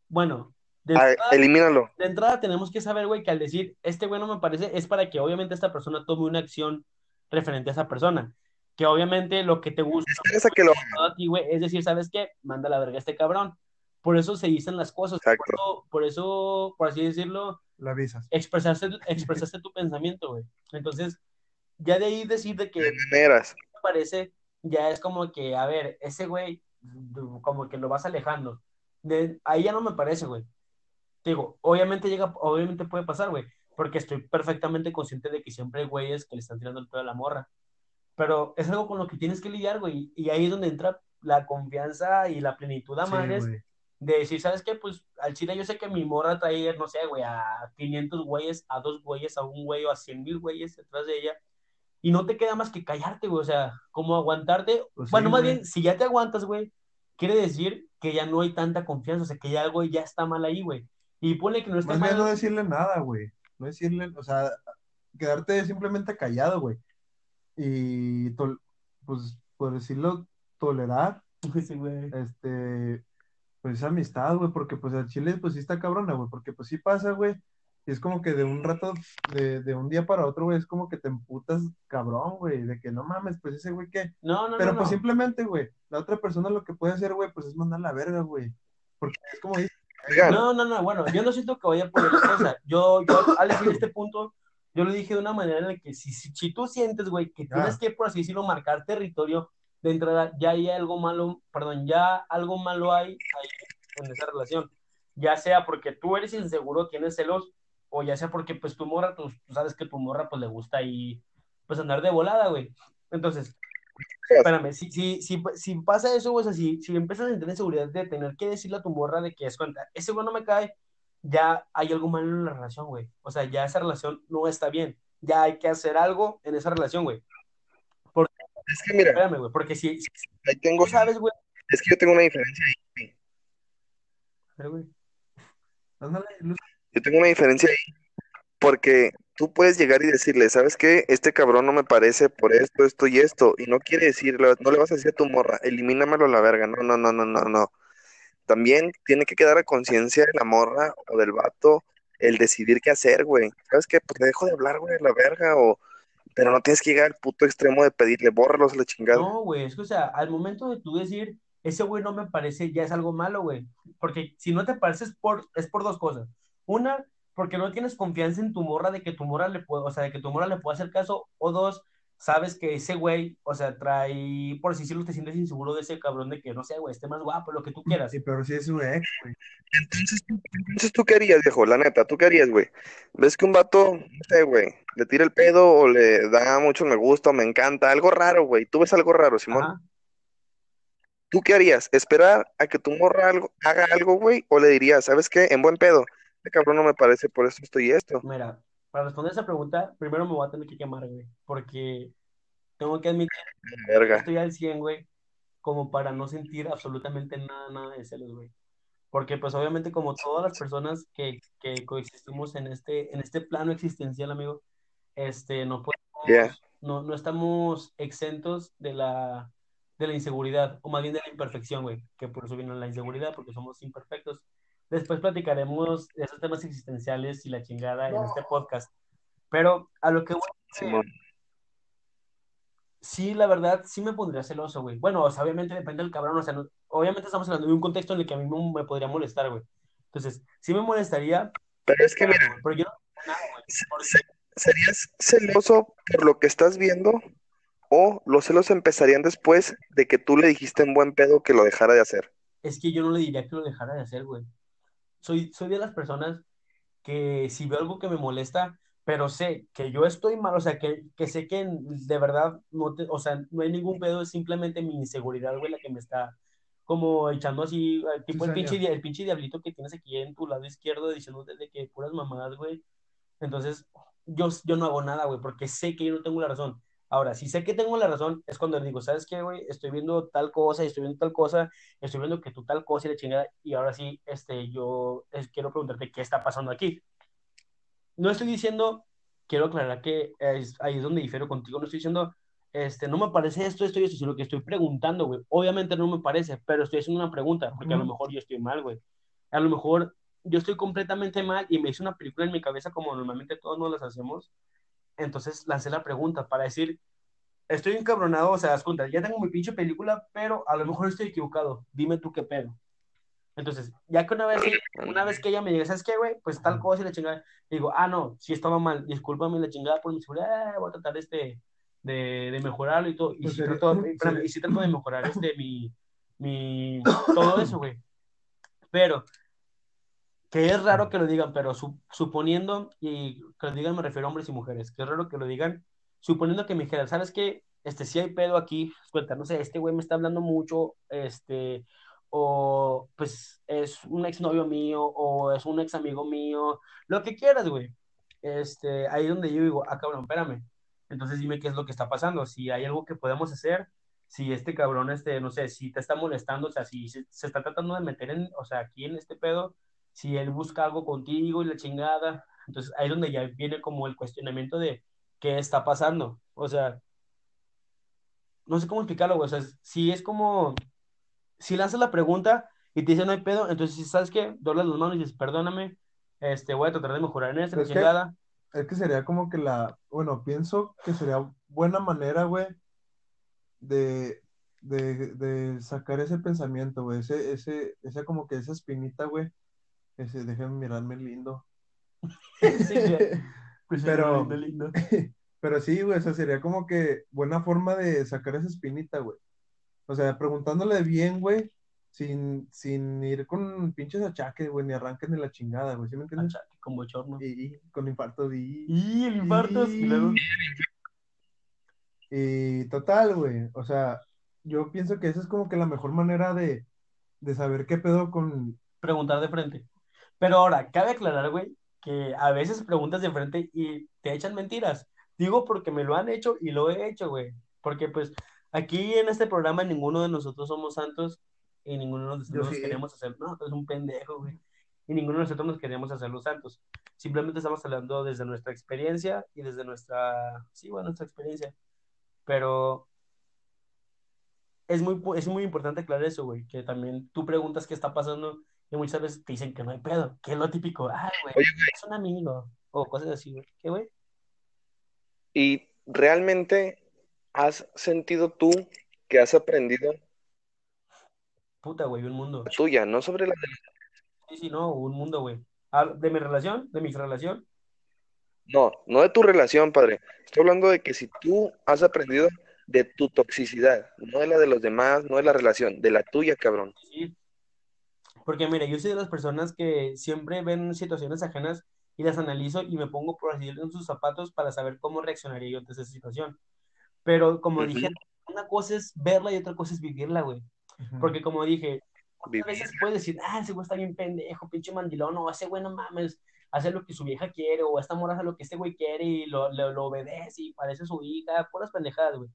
S2: Bueno, de
S1: Ah,
S2: entrada,
S1: elimínalo.
S2: de entrada tenemos que saber, güey, que al decir, este güey no me parece, es para que obviamente esta persona tome una acción referente a esa persona. Que obviamente lo que te gusta
S1: Esperas a que lo
S2: a ti, güey, es decir, ¿sabes qué? Manda a la verga a este cabrón. Por eso se dicen las cosas. Por
S1: Exacto.
S2: eso, por eso, por así decirlo,
S3: La avisas.
S2: expresaste, expresaste tu pensamiento, güey. Entonces, ya de ahí decir de que me parece, ya es como que, a ver, ese güey, como que lo vas alejando. De, ahí ya no me parece, güey. Digo, obviamente llega, obviamente puede pasar, güey, porque estoy perfectamente consciente de que siempre hay güeyes que le están tirando el pedo a la morra. Pero es algo con lo que tienes que lidiar, güey, y ahí es donde entra la confianza y la plenitud a
S3: Sí,
S2: madres de decir, ¿sabes qué? Pues al chile yo sé que mi morra trae, no sé, güey, a 500 güeyes, a dos güeyes, a un güey o a 100 mil güeyes detrás de ella. Y no te queda más que callarte, güey. O sea, como aguantarte.
S3: Pues sí,
S2: bueno, más
S3: güey.
S2: bien, si ya te aguantas, güey, quiere decir que ya no hay tanta confianza. O sea, que ya algo ya está mal ahí, güey. Y ponle que no
S3: Más bien
S2: mal.
S3: no decirle nada, güey. No decirle, o sea, quedarte simplemente callado, güey. Y, tol- pues, por decirlo, tolerar,
S2: Sí, güey.
S3: este, pues esa amistad, güey, porque pues el chile, pues sí está cabrona, güey, porque pues sí pasa, güey. Y es como que de un rato, de, de un día para otro, güey, es como que te emputas cabrón, güey, de que no mames, pues ese güey que...
S2: No, no,
S3: Pero
S2: no.
S3: pues
S2: no.
S3: simplemente, güey, la otra persona lo que puede hacer, güey, pues es mandar la verga, güey. Porque es como dice,
S2: No, no, no, bueno, yo no siento que vaya por esa cosa. Yo, yo, al decir este punto, yo lo dije de una manera en la que si, si, si tú sientes, güey, que
S3: Ah.
S2: tienes que, por así decirlo, marcar territorio de entrada, ya hay algo malo, perdón, ya algo malo hay ahí en esa relación. Ya sea porque tú eres inseguro, tienes celos, o ya sea porque, pues, tu morra, tú, tú sabes que tu morra, pues, le gusta ahí, pues, andar de volada, güey. Entonces, espérame, si, si, si, si pasa eso, güey, o sea, si, si empiezas a tener seguridad de tener que decirle a tu morra de que es cuenta, ese güey no me cae, ya hay algo malo en la relación, güey. O sea, ya esa relación no está bien. Ya hay que hacer algo en esa relación, güey.
S1: es que mira,
S2: Espérame, güey, porque si, si
S1: ahí tengo,
S2: sabes, güey.
S1: es que yo tengo una diferencia ahí.
S2: Pero, güey,
S3: ándale, Luz,
S1: Yo tengo una diferencia ahí. Porque tú puedes llegar y decirle, ¿sabes qué? Este cabrón no me parece por esto, esto y esto. Y no quiere decirle, no le vas a decir a tu morra, elimínamelo a la verga. No, no, no, no, no, no. También tiene que quedar a conciencia de la morra o del vato el decidir qué hacer, güey. ¿Sabes qué? Pues le dejo de hablar, güey, a la verga. O... Pero no tienes que llegar al puto extremo de pedirle, bórralos a la chingada.
S2: no, güey, es que, o sea, al momento de tú decir, ese güey no me parece, ya es algo malo, güey. Porque si no te parece es por, es por dos cosas. Una, porque no tienes confianza en tu morra de que tu morra le puede, o sea, de que tu morra le pueda hacer caso. O dos, sabes que ese güey, o sea, trae, por así decirlo, te sientes inseguro de ese cabrón de que, no sé, güey, esté más guapo, lo que tú quieras.
S3: sí, pero sí es su ex, güey.
S1: Entonces, tú- entonces, ¿tú qué harías, viejo? La neta, ¿tú qué harías, güey? ¿Ves que un vato, no sé, güey, le tira el pedo o le da mucho me gusta o me encanta? Algo raro, güey. ¿Tú ves algo raro, Simón?
S2: Ajá.
S1: ¿Tú qué harías? ¿Esperar a que tu morra algo, haga algo, güey? ¿O le dirías, ¿sabes qué? En buen pedo. Este cabrón no me parece por esto, esto y esto.
S2: Mira, para responder esa pregunta, primero me voy a tener que quemar, güey, porque tengo que admitir que
S1: Verga.
S2: estoy al 100, güey, como para no sentir absolutamente nada, nada de celos, güey. Porque pues obviamente como todas las personas que, que coexistimos en este, en este plano existencial, amigo, este, no podemos,
S1: Yeah.
S2: no, no estamos exentos de la, de la inseguridad, o más bien de la imperfección, güey, que por eso viene la inseguridad, porque somos imperfectos. Después platicaremos de esos temas existenciales y la chingada en este podcast. Pero a lo que voy
S1: Simón.
S2: sí, la verdad, sí me pondría celoso, güey. Bueno, o sea, obviamente depende del cabrón, o sea, no- obviamente estamos hablando de un contexto en el que a mí me, me podría molestar, güey. Entonces, sí me molestaría,
S1: Pero es que, mira,
S2: pero, pero yo no nada, güey.
S1: se- ¿serías celoso por lo que estás viendo? ¿O los celos empezarían después de que tú le dijiste en buen pedo que lo dejara de hacer?
S2: Es que yo no le diría que lo dejara de hacer, güey. Soy, soy de las personas que si veo algo que me molesta, pero sé que yo estoy mal, o sea, que, que sé que de verdad no te, o sea, no hay ningún pedo, es simplemente mi inseguridad, güey, la que me está como echando así, eh, tipo el pinche, el pinche diablito que tienes aquí en tu lado izquierdo diciéndote de que puras mamadas, güey. Entonces, yo, yo no hago nada, güey, porque sé que yo no tengo la razón. Ahora, si sé que tengo la razón, es cuando le digo, ¿sabes qué, güey? Estoy viendo tal cosa, y estoy viendo tal cosa, estoy viendo que tú tal cosa y la chingada, y ahora sí, este, yo eh, quiero preguntarte qué está pasando aquí. No estoy diciendo, quiero aclarar que es, ahí es donde difiero contigo, no estoy diciendo, este, no me parece esto, esto y esto, sino que estoy preguntando, güey. Obviamente no me parece, pero estoy haciendo una pregunta, porque a lo mejor yo estoy mal, güey. A lo mejor yo estoy completamente mal y me hice una película en mi cabeza como normalmente todos nos las hacemos. Entonces lancé la pregunta para decir, estoy encabronado, o sea, das cuenta, ya tengo mi pinche película, pero a lo mejor estoy equivocado. Dime tú qué pedo. Entonces, ya que una vez, una vez que ella me diga, ¿sabes qué, güey? Pues tal cosa y la chingada. Digo, ah, no, sí estaba mal, discúlpame la chingada por mi seguridad, eh, voy a tratar este, de, de mejorarlo y todo. Y
S3: Pues sería-
S2: trato, espérame, y sí trato de mejorar este, mi, mi, todo eso, güey. Pero, que es raro que lo digan, pero su- suponiendo, y que lo digan me refiero a hombres y mujeres, que es raro que lo digan, suponiendo que me dijeran, ¿sabes qué? Este, si hay pedo aquí, cuenta, no sé, este güey me está hablando mucho, este, o pues es un exnovio mío, o es un ex amigo mío, lo que quieras, güey. Este, ahí es donde yo digo, ah, cabrón, espérame. Entonces dime qué es lo que está pasando, si hay algo que podemos hacer, si este cabrón, este, no sé, si te está molestando, o sea, si se, se está tratando de meter en, o sea, aquí en este pedo, si él busca algo contigo y la chingada, entonces ahí es donde ya viene como el cuestionamiento de qué está pasando, o sea, no sé cómo explicarlo, güey, o sea, si es como, si lanzas la pregunta y te dice no hay pedo, entonces si sabes qué, doblas las manos y dices, perdóname, este, voy a tratar de mejorar en esto, la
S3: Es que-
S2: chingada,
S3: Es que sería como que la, bueno, pienso que sería buena manera, güey, de, de, de sacar ese pensamiento, güey, ese, ese, esa como que esa espinita, güey, ese, déjenme mirarme lindo.
S2: Sí. Pues,
S3: Pero-
S2: lindo.
S3: Pero sí, güey, o sea, sería como que buena forma de sacar esa espinita, güey. O sea, preguntándole bien, güey, sin, sin ir con pinches achaques, güey, ni arranques ni la chingada, güey, ¿sí me entiendes?
S2: Achaque con bochorno.
S3: Y, y con infarto y,
S2: Y el infarto, y luego...
S3: y total, güey, o sea, yo pienso que esa es como que la mejor manera de, de saber qué pedo con...
S2: preguntar de frente. Pero ahora, cabe aclarar, güey, que a veces preguntas de frente y te echan mentiras. Digo porque me lo han hecho y lo he hecho, güey. Porque pues aquí en este programa ninguno de nosotros somos santos y ninguno de nosotros nos queremos hacer, no, eres un pendejo, güey. Y ninguno de nosotros nos queremos hacer los santos. Simplemente estamos hablando desde nuestra experiencia y desde nuestra, sí, bueno, nuestra experiencia. Pero es muy, es muy importante aclarar eso, güey, que también tú preguntas qué está pasando y muchas veces te dicen que no hay pedo, que es lo típico, ay, güey,
S1: Oye,
S2: es un amigo, o cosas así, güey. ¿Qué, güey?
S1: ¿Y realmente has sentido tú que has aprendido
S2: Puta, güey, un mundo.
S1: la tuya, no sobre la de
S2: Sí, sí, no, un mundo, güey. Ah, ¿De mi relación? ¿De mi relación?
S1: No, no de tu relación, padre. Estoy hablando de que si tú has aprendido de tu toxicidad, no de la de los demás, no de la relación, de la tuya, cabrón.
S2: Sí. Porque, mira, yo soy de las personas que siempre ven situaciones ajenas y las analizo y me pongo, por así en sus zapatos para saber cómo reaccionaría yo ante esa situación. Pero, como
S1: Ujú.
S2: dije, una cosa es verla y otra cosa es vivirla, güey. Porque como dije, a veces puedes decir, ah, ese güey está bien pendejo, pinche mandilón, o ese güey no mames, hace lo que su vieja quiere, o esta morra hace lo que este güey quiere y lo, lo, lo obedece y parece su hija, puras pendejadas, güey.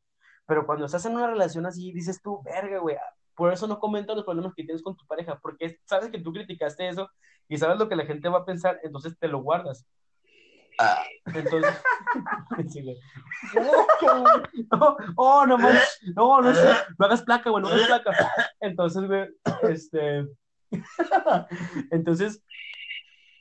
S2: Pero cuando estás en una relación así, dices tú, verga, güey, por eso no comentas los problemas que tienes con tu pareja, porque sabes que tú criticaste eso y sabes lo que la gente va a pensar, entonces te lo guardas. Entonces, sí, güey. No, oh, no manches, no, no, no, no hagas placa, güey, no hagas placa. Entonces, güey, este, entonces,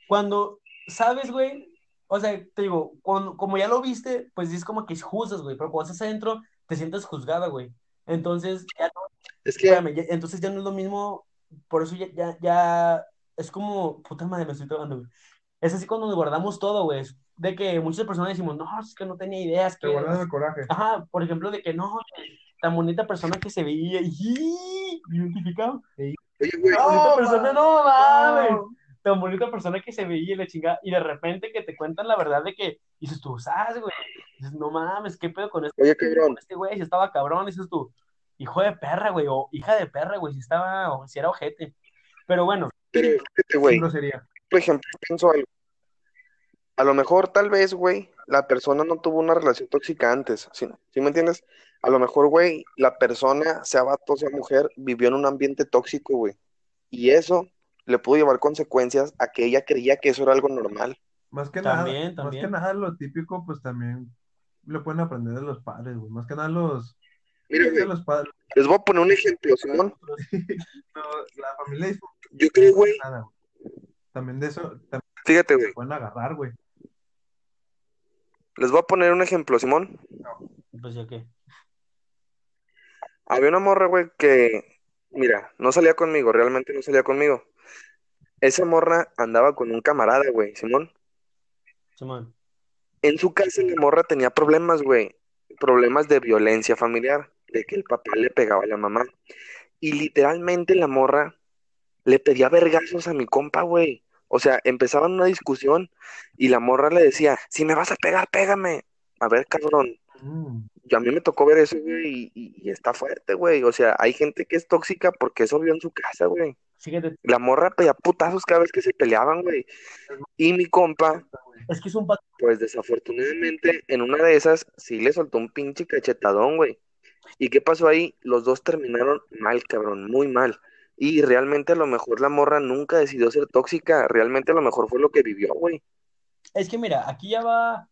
S2: cuando sabes, güey, o sea, te digo, cuando- como ya lo viste, pues es como que juzgas, güey, pero cuando estás adentro, te sientes juzgada, güey. Entonces, ya no,
S1: Es que,
S2: Espérame, ya- entonces ya no es lo mismo, por eso ya, ya, ya es como, puta madre, me estoy trabando, güey. Es así cuando nos guardamos todo, güey. es De que muchas personas decimos, no, es que no tenía ideas,
S3: Te
S2: que...
S3: guardas el coraje.
S2: Ajá, por ejemplo, de que no, tan bonita persona que se veía, y identificado.
S1: oye, güey,
S2: Tan bonita
S3: No,
S2: persona, no mames.
S3: no.
S2: Tan bonita persona que se veía y la chingada, y de repente que te cuentan la verdad de que dices tú, ¿sabes, güey? Dices, no mames, ¿qué pedo con este,
S1: oye, cabrón,
S2: con este güey? Si estaba cabrón, dices tú, hijo de perra, güey, o hija de perra, güey, si estaba, o si era ojete. Pero bueno,
S1: pero güey,
S3: Sin grosería.
S1: por ejemplo, pienso algo. A lo mejor, tal vez, güey, la persona no tuvo una relación tóxica antes, ¿sí, ¿sí me entiendes? A lo mejor, güey, la persona, sea vato, sea mujer, vivió en un ambiente tóxico, güey. Y eso le pudo llevar consecuencias a que ella creía que eso era algo normal.
S3: Más que
S2: También,
S3: nada, más que
S2: también.
S3: nada lo típico, pues también lo pueden aprender de los padres, güey. Más que nada los,
S1: Mira,
S3: de
S1: güey,
S3: los padres.
S1: les voy a poner un ejemplo, Simón.
S3: No, la familia es
S1: Yo creo, güey,
S3: nada, güey. También de eso también
S1: fíjate, güey,
S3: pueden agarrar, güey.
S1: les voy a poner un ejemplo, Simón.
S2: pues ya que.
S1: Había una morra, güey, que, mira, no salía conmigo, realmente no salía conmigo. Esa morra andaba con un camarada, güey, Simón.
S2: Simón.
S1: En su casa la morra tenía problemas, güey. Problemas de violencia familiar, de que el papá le pegaba a la mamá. Y literalmente la morra le pedía vergazos a mi compa, güey. O sea, empezaban una discusión y la morra le decía, si me vas a pegar, pégame. A ver, cabrón,
S3: Mm.
S1: yo a mí me tocó ver eso, güey, y, y está fuerte, güey. O sea, hay gente que es tóxica porque eso vio en su casa, güey.
S2: Fíjate,
S1: La morra pedía putazos cada vez que se peleaban, güey. Y mi compa,
S2: es que es un
S1: pues desafortunadamente, en una de esas sí le soltó un pinche cachetadón, güey. ¿Y qué pasó ahí? Los dos terminaron mal, cabrón, muy mal. Y realmente a lo mejor la morra nunca decidió ser tóxica. Realmente a lo mejor fue lo que vivió, güey.
S2: Es que mira, aquí ya va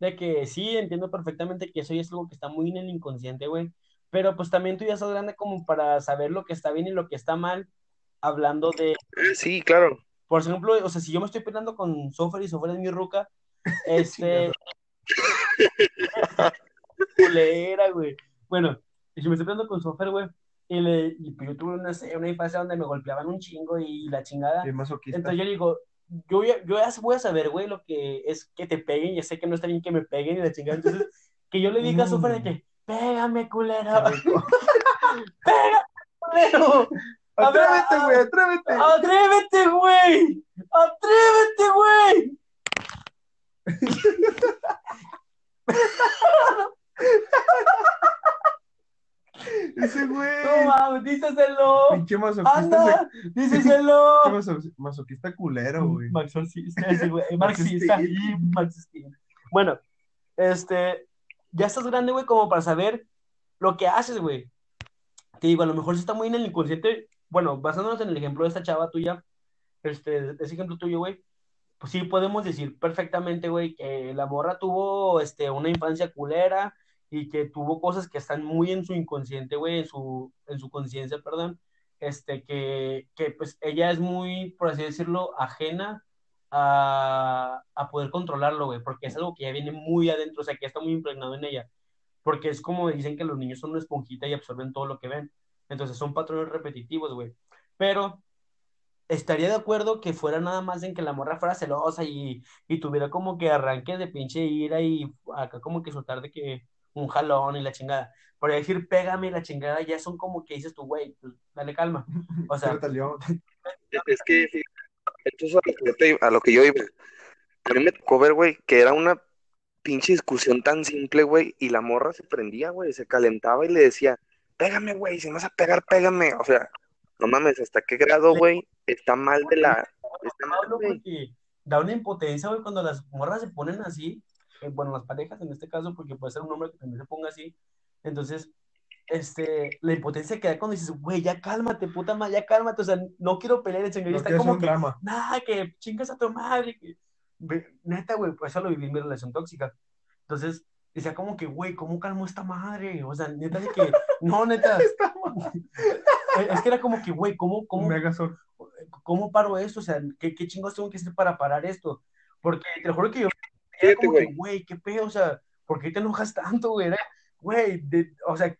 S2: de que sí, entiendo perfectamente que eso ya es algo que está muy en el inconsciente, güey. Pero pues también tú ya estás grande como para saber lo que está bien y lo que está mal, hablando de,
S1: Ah, sí, claro.
S2: por ejemplo, o sea, si yo me estoy peleando con Sofer y Sofer es mi ruca, este, culera, güey. Bueno, y si me estoy peleando con Sofer, güey, y, le, y pues yo tuve una, una infancia donde me golpeaban un chingo y la chingada. Entonces yo digo, yo, yo ya voy a saber, güey, lo que es que te peguen, ya sé que no está bien que me peguen y la chingada, entonces, que yo le diga a Sofer de que, pégame, culero, pégame, culero,
S3: Atrévete, güey, atrévete.
S2: atrévete, güey, atrévete, güey.
S3: Ese güey.
S2: No mames, díseselo,
S3: Pinche masoquista.
S2: anda, díseselo.
S3: ese- maso- masoquista culero, güey.
S2: Marxista, ese güey, marxista y marxista. Bueno, este, ya estás grande, güey, como para saber lo que haces, güey. Te digo, a lo mejor sí está muy en el inconsciente. Bueno, basándonos en el ejemplo de esta chava tuya, este, ese ejemplo tuyo, güey, pues sí podemos decir perfectamente, güey, que la morra tuvo, este, una infancia culera y que tuvo cosas que están muy en su inconsciente, güey, en su, en su conciencia, perdón, este, que, que pues ella es muy, por así decirlo, ajena a, a poder controlarlo, güey, porque es algo que ya viene muy adentro, o sea, que ya está muy impregnado en ella, porque es como dicen que los niños son una esponjita y absorben todo lo que ven, entonces son patrones repetitivos, güey, pero estaría de acuerdo que fuera nada más en que la morra fuera celosa y, y tuviera como que arranques de pinche ira y acá como que soltar de que un jalón y la chingada. Por decir, pégame y la chingada, ya son como que dices tú, güey, pues, dale calma. O sea.
S1: Es que, fíjate, esto es a lo que yo te- a lo que yo iba. A mí me tocó ver, güey, que era una pinche discusión tan simple, güey, y la morra se prendía, güey, se calentaba y le decía, pégame, güey, si me vas a pegar, pégame. O sea, no mames, ¿hasta qué grado, güey? Está mal de la... Está mal, güey.
S2: da una impotencia, güey, cuando las morras se ponen así, bueno, las parejas en este caso, porque puede ser un hombre que también se ponga así, entonces, este, la impotencia que da cuando dices, güey, ya cálmate, puta madre, ya cálmate, o sea, no quiero pelear, el señor
S3: No
S2: está como que, nada, que chingas a tu madre, que... Neta, güey, pues eso lo viví en mi relación tóxica, entonces, decía como que, güey, ¿cómo calmó esta madre? O sea, neta de que, no, neta, es que era como que, güey, ¿cómo, cómo. ¿cómo paro esto? O sea, ¿qué, qué chingos tengo que hacer para parar esto? Porque te lo juro que yo era como que,
S1: güey.
S2: güey, qué pedo, o sea, ¿por qué te enojas tanto, güey? Era, Güey, de- o sea,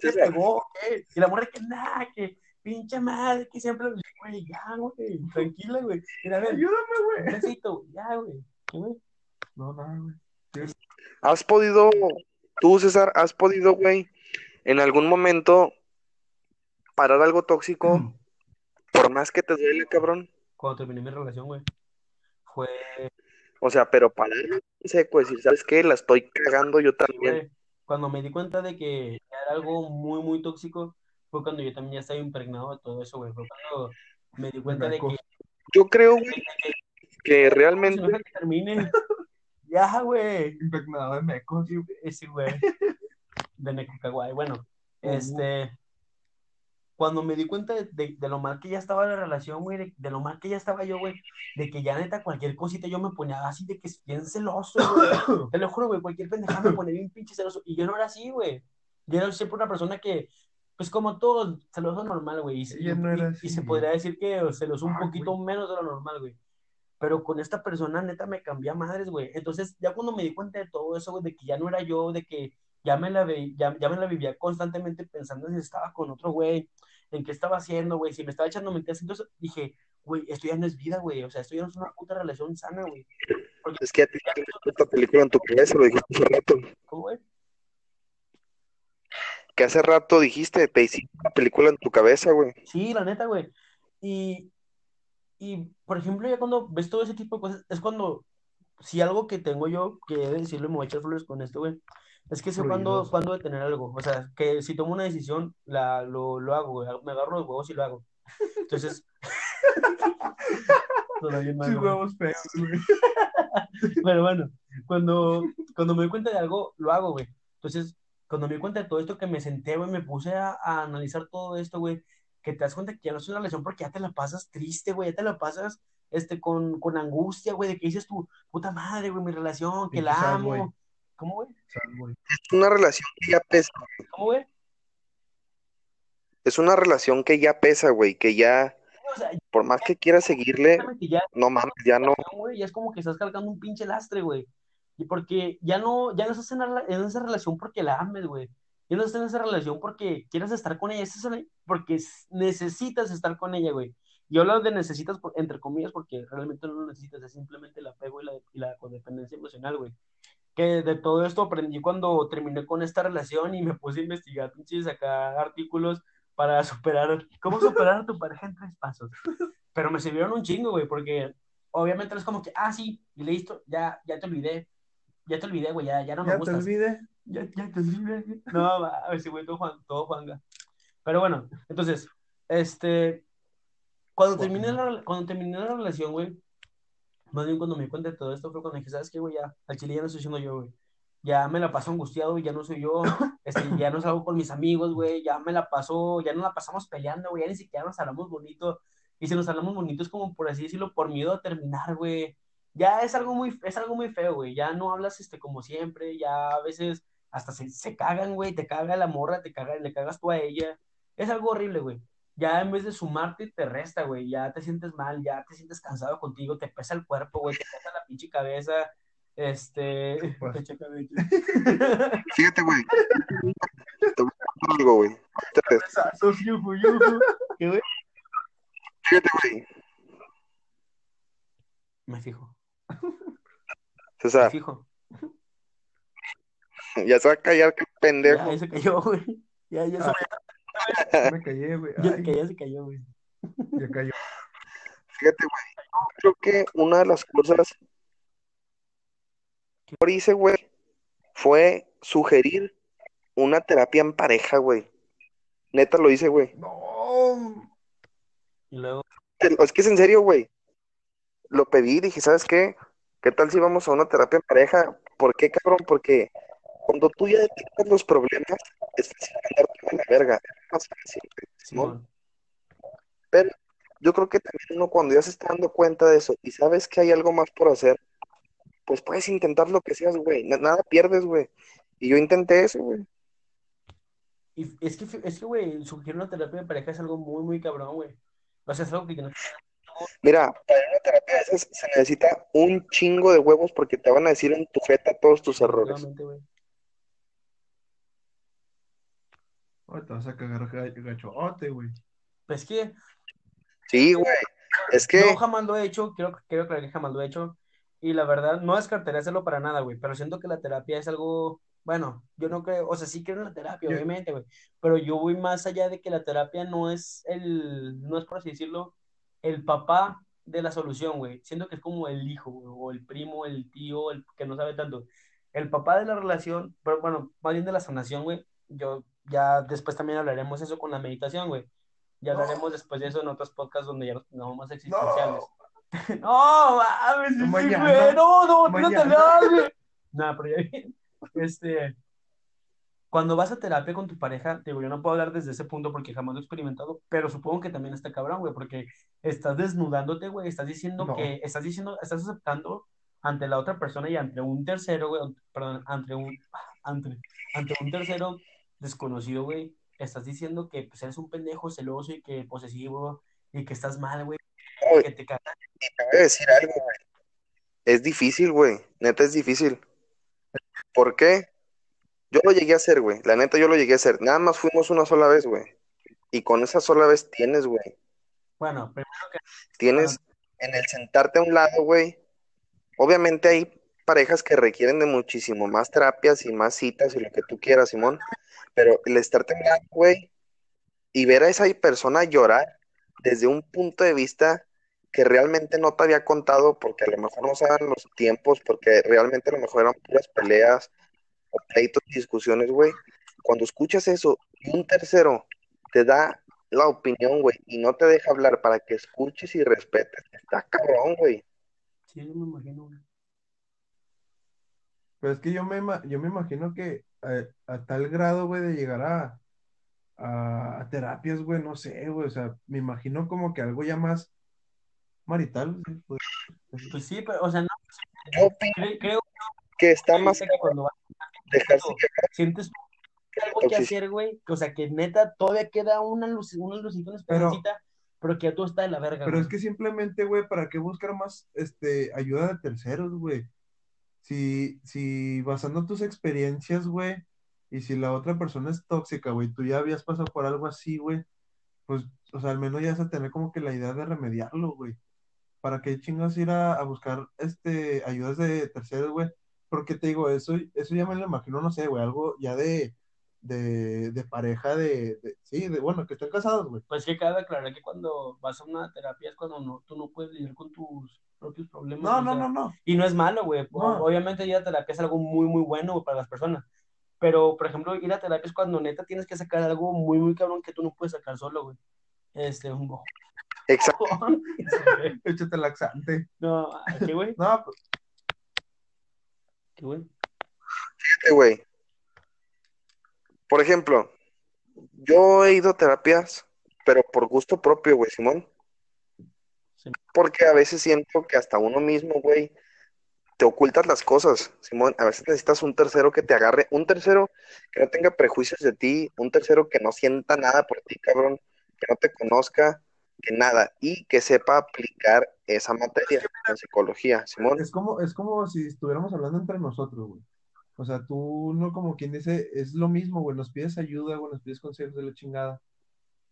S2: te pegó, ¿qué? Y la morra que nada, que pinche madre, que siempre, güey, ya, güey, tranquila, güey. Mira, a ver,
S3: Ayúdame, güey.
S2: un besito, güey, ya, güey. ¿Qué, güey?
S3: No, nada, güey.
S1: ¿Has podido, tú, César, has podido, güey, en algún momento parar algo tóxico, por más que te duele, cabrón?
S2: Cuando terminé mi relación, güey, fue,
S1: O sea, pero parar en seco, decir, ¿sabes qué? La estoy cagando yo también.
S2: cuando me di cuenta de que era algo muy, muy tóxico, fue cuando yo también ya estaba impregnado de todo eso, güey. Fue cuando me di cuenta de que.
S1: Yo creo, güey,
S2: que
S1: realmente,
S2: no se termine, ya, güey.
S3: Impregnado de mecos.
S2: Sí, ese güey. De Necocaguay. Bueno, este. Cuando me di cuenta de, de- de lo mal que ya estaba la relación, güey, de, de lo mal que ya estaba yo, güey, de que ya neta cualquier cosita yo me ponía así de que es bien celoso, güey. Te lo juro, güey, cualquier pendejada me ponía bien pinche celoso. Y yo no era así, güey. Yo era siempre una persona que, pues como todos, celoso normal, güey. Y,
S3: Ella no
S2: y- y se podría decir que celoso un
S3: Ay,
S2: poquito menos de lo normal, güey. Pero con esta persona, neta, me cambié a madres, güey. Entonces, ya cuando me di cuenta de todo eso, güey, de que ya no era yo, de que ya me la, ve, ya, ya me la vivía constantemente pensando si estaba con otro güey, en qué estaba haciendo, güey, si me estaba echando mentiras. Entonces dije, güey, esto ya no es vida, güey. O sea, esto ya no es una puta relación sana, güey.
S1: es que a ti te esta película en tu cabeza, lo dijiste hace rato.
S2: ¿Cómo, güey?
S1: Que hace rato dijiste, te hiciste una película en tu cabeza, güey.
S2: Sí, la neta, güey. Y, y, por ejemplo, ya cuando ves todo ese tipo de cosas, es cuando, si algo que tengo yo, que he de decirle, me voy a echar flores con esto, güey, es que sé cuándo, cuándo detener algo. O sea, que si tomo una decisión, la, lo, lo hago, güey. Me agarro los huevos y lo hago. Entonces, güey.
S3: huevos feos, güey.
S2: Pero bueno, cuando, cuando me doy cuenta de algo, lo hago, güey. Entonces, cuando me di cuenta de todo esto que me senté, güey, me puse a, a analizar todo esto, güey, que te das cuenta que ya no es una relación porque ya te la pasas triste, güey, ya te la pasas este, con, con angustia, güey, de que dices tú, puta madre, güey, mi relación, que la amo. ¿Cómo, güey?
S1: Es una relación que ya pesa.
S2: ¿Cómo, güey?
S1: Es una relación que ya pesa, güey, que ya,
S2: O sea,
S1: por más que quieras seguirle,
S2: ya
S1: no mames, ya no.
S2: ya es como que estás cargando un pinche lastre, güey. Y porque ya no, ya no estás en, la- en esa relación porque la ames, güey. Ya no estás en esa relación porque quieras estar con ella, estás porque necesitas estar con ella, güey. Yo hablo de necesitas, por- entre comillas, porque realmente no lo necesitas, es simplemente el apego y la, y la codependencia emocional, güey. Que de todo esto aprendí cuando terminé con esta relación y me puse a investigar, pinches, acá artículos para superar, cómo superar a tu pareja en tres pasos. Pero me sirvieron un chingo, güey, porque obviamente es como que, ah, sí, y listo, ya, ya te olvidé, ya te olvidé, güey, ya, ya no me
S3: Ya te
S2: gustas.
S3: olvidé.
S2: Ya, ya te olvidé. No, va, a ver si güey, todo, Juan, todo Juanga. Pero bueno, entonces, este, cuando terminé la, cuando terminé la relación, güey, más bien cuando me di cuenta de todo esto fue cuando dije, ¿sabes qué, güey? Ya, al chile ya no estoy siendo yo, güey. Ya me la paso angustiado, güey, ya no soy yo, este, ya no salgo con mis amigos, güey, ya me la paso, ya no la pasamos peleando, güey, ya ni siquiera nos hablamos bonito, y si nos hablamos bonito es como, por así decirlo, por miedo a terminar, güey, ya es algo muy, es algo muy feo, güey, ya no hablas, este, como siempre, ya a veces hasta se, se cagan, güey, te caga la morra, te caga, le cagas tú a ella, es algo horrible, güey, ya en vez de sumarte te resta, güey, ya te sientes mal, ya te sientes cansado contigo, te pesa el cuerpo, güey, te pesa la pinche cabeza, este,
S3: Pues.
S2: pinche cabeza.
S1: Fíjate, güey. Te voy a contar algo, güey.
S2: ¿Qué, güey?
S1: Fíjate, güey.
S2: Me fijo, me
S1: César,
S2: fijo.
S1: ya se va a callar, qué pendejo.
S2: ya se cayó, güey. Ya, ya se,
S3: Ya me callé, güey.
S2: ya se
S3: Ay,
S2: cayó, ya se cayó, güey.
S3: ya cayó.
S1: Fíjate, güey. Creo que una de las cosas que yo hice, güey, fue sugerir una terapia en pareja, güey. Neta lo hice, güey.
S3: No.
S2: Y luego,
S1: Es que es en serio, güey. Lo pedí, dije, ¿sabes qué? ¿Qué tal si vamos a una terapia en pareja? ¿Por qué, cabrón? Porque cuando tú ya detectas los problemas, es fácil mandarte a la verga. Más fácil, Pero yo creo que también uno cuando ya se está dando cuenta de eso y sabes que hay algo más por hacer, pues puedes intentar lo que seas, güey. Na- Nada pierdes, güey. Y yo intenté eso, güey.
S2: Y es que, es que, güey, sugerir una terapia de pareja es algo muy, muy cabrón, güey. O sea, es algo que no...
S1: Mira, para una terapia de esas se necesita un chingo de huevos porque te van a decir en tu jeta todos tus errores.
S3: Ahora te vas a cagar ga- gachote, güey.
S2: Pues que
S1: Sí, güey. Es que,
S2: yo jamás lo he hecho, quiero, quiero creer que jamás lo he hecho. Y la verdad, no descartaría hacerlo para nada, güey. Pero siento que la terapia es algo, bueno, yo no creo, o sea, sí creo en la terapia,
S3: Yo-
S2: obviamente, güey. Pero yo voy más allá de que la terapia no es el, no es por así decirlo, el papá de la solución, güey. Siento que es como el hijo, güey, o el primo, el tío, el que no sabe tanto. El papá de la relación, pero bueno, más bien de la sanación, güey. Yo ya después también hablaremos eso con la meditación, güey. Ya hablaremos después de eso en otros podcasts donde ya nos pongamos más existenciales. No, mames, sí, güey, no, no, no te güey. Nada, pero ya bien. Este, cuando vas a terapia con tu pareja, digo, yo no puedo hablar desde ese punto porque jamás lo he experimentado, pero supongo que también está cabrón, güey, porque estás desnudándote, güey, estás diciendo
S3: No.
S2: que, estás diciendo, estás aceptando ante la otra persona y ante un tercero, güey, perdón, ante un, ante, ante un tercero desconocido, güey, estás diciendo que pues eres un pendejo celoso y que posesivo y que estás mal, güey, que te cagas.
S1: te voy a decir algo, güey. Es difícil, güey. Neta, es difícil. ¿Por qué? Yo lo llegué a hacer, güey. La neta, yo lo llegué a hacer. Nada más fuimos una sola vez, güey. Y con esa sola vez tienes, güey.
S2: Bueno, primero que
S1: Tienes en el sentarte a un lado, güey. Obviamente hay parejas que requieren de muchísimo más terapias y más citas y lo que tú quieras, Simón. Pero el estarte a un lado, güey, y ver a esa persona llorar desde un punto de vista que realmente no te había contado porque a lo mejor no saben los tiempos, porque realmente a lo mejor eran puras peleas pleitos discusiones, güey. Cuando escuchas eso un tercero te da la opinión, güey, y no te deja hablar para que escuches y respetes, está cabrón, güey.
S2: sí, yo me imagino, güey.
S3: Pero es que yo me, yo me imagino que a, tal grado, güey, de llegar a, a, a terapias, güey, no sé, güey, o sea, me imagino como que algo ya más marital, pues,
S2: Pues sí, pero, o sea, no,
S1: Yo
S2: creo
S1: que está más
S2: que cuando vas
S1: dejarse
S2: sientes algo que hacer, güey, o sea, que neta todavía queda una luz, una lucita, una
S3: Pero-
S2: pero, que ya todo está de la verga,
S3: Pero es que simplemente, güey, ¿para qué buscar más este, ayuda de terceros, güey? Si, si basando tus experiencias, güey, y si la otra persona es tóxica, güey, tú ya habías pasado por algo así, güey, pues, o sea, al menos ya vas a tener como que la idea de remediarlo, güey. ¿Para qué chingas ir a, a buscar este, ayudas de terceros, güey? Porque te digo, eso, eso ya me lo imagino, no sé, güey, algo ya de, de, de pareja, de, de- sí, de, bueno, que estén casados, güey.
S2: Pues que cabe aclarar que cuando vas a una terapia es cuando no, tú no puedes lidiar con tus propios problemas.
S3: No, no,
S2: sea,
S3: no, no.
S2: Y no es malo, güey.
S3: No.
S2: Obviamente ir a terapia es algo muy, muy bueno güey, para las personas. Pero, por ejemplo, ir a terapia es cuando neta tienes que sacar algo muy, muy cabrón que tú no puedes sacar solo, güey. Este, un bo-
S1: Exacto.
S3: Échate laxante.
S2: No, ¿qué, güey?
S3: No, pues,
S2: ¿Qué, güey?
S1: Fíjate, güey. Por ejemplo, yo he ido a terapias, pero por gusto propio, güey, Simón.
S2: Sí.
S1: Porque a veces siento que hasta uno mismo, güey, te ocultas las cosas, Simón. A veces necesitas un tercero que te agarre, un tercero que no tenga prejuicios de ti, un tercero que no sienta nada por ti, cabrón, que no te conozca, que nada, y que sepa aplicar esa materia en psicología, Simón.
S3: es como, es como si estuviéramos hablando entre nosotros, güey. O sea, tú no como quien dice, es lo mismo, güey, nos pides ayuda, güey, nos pides consejos de la chingada.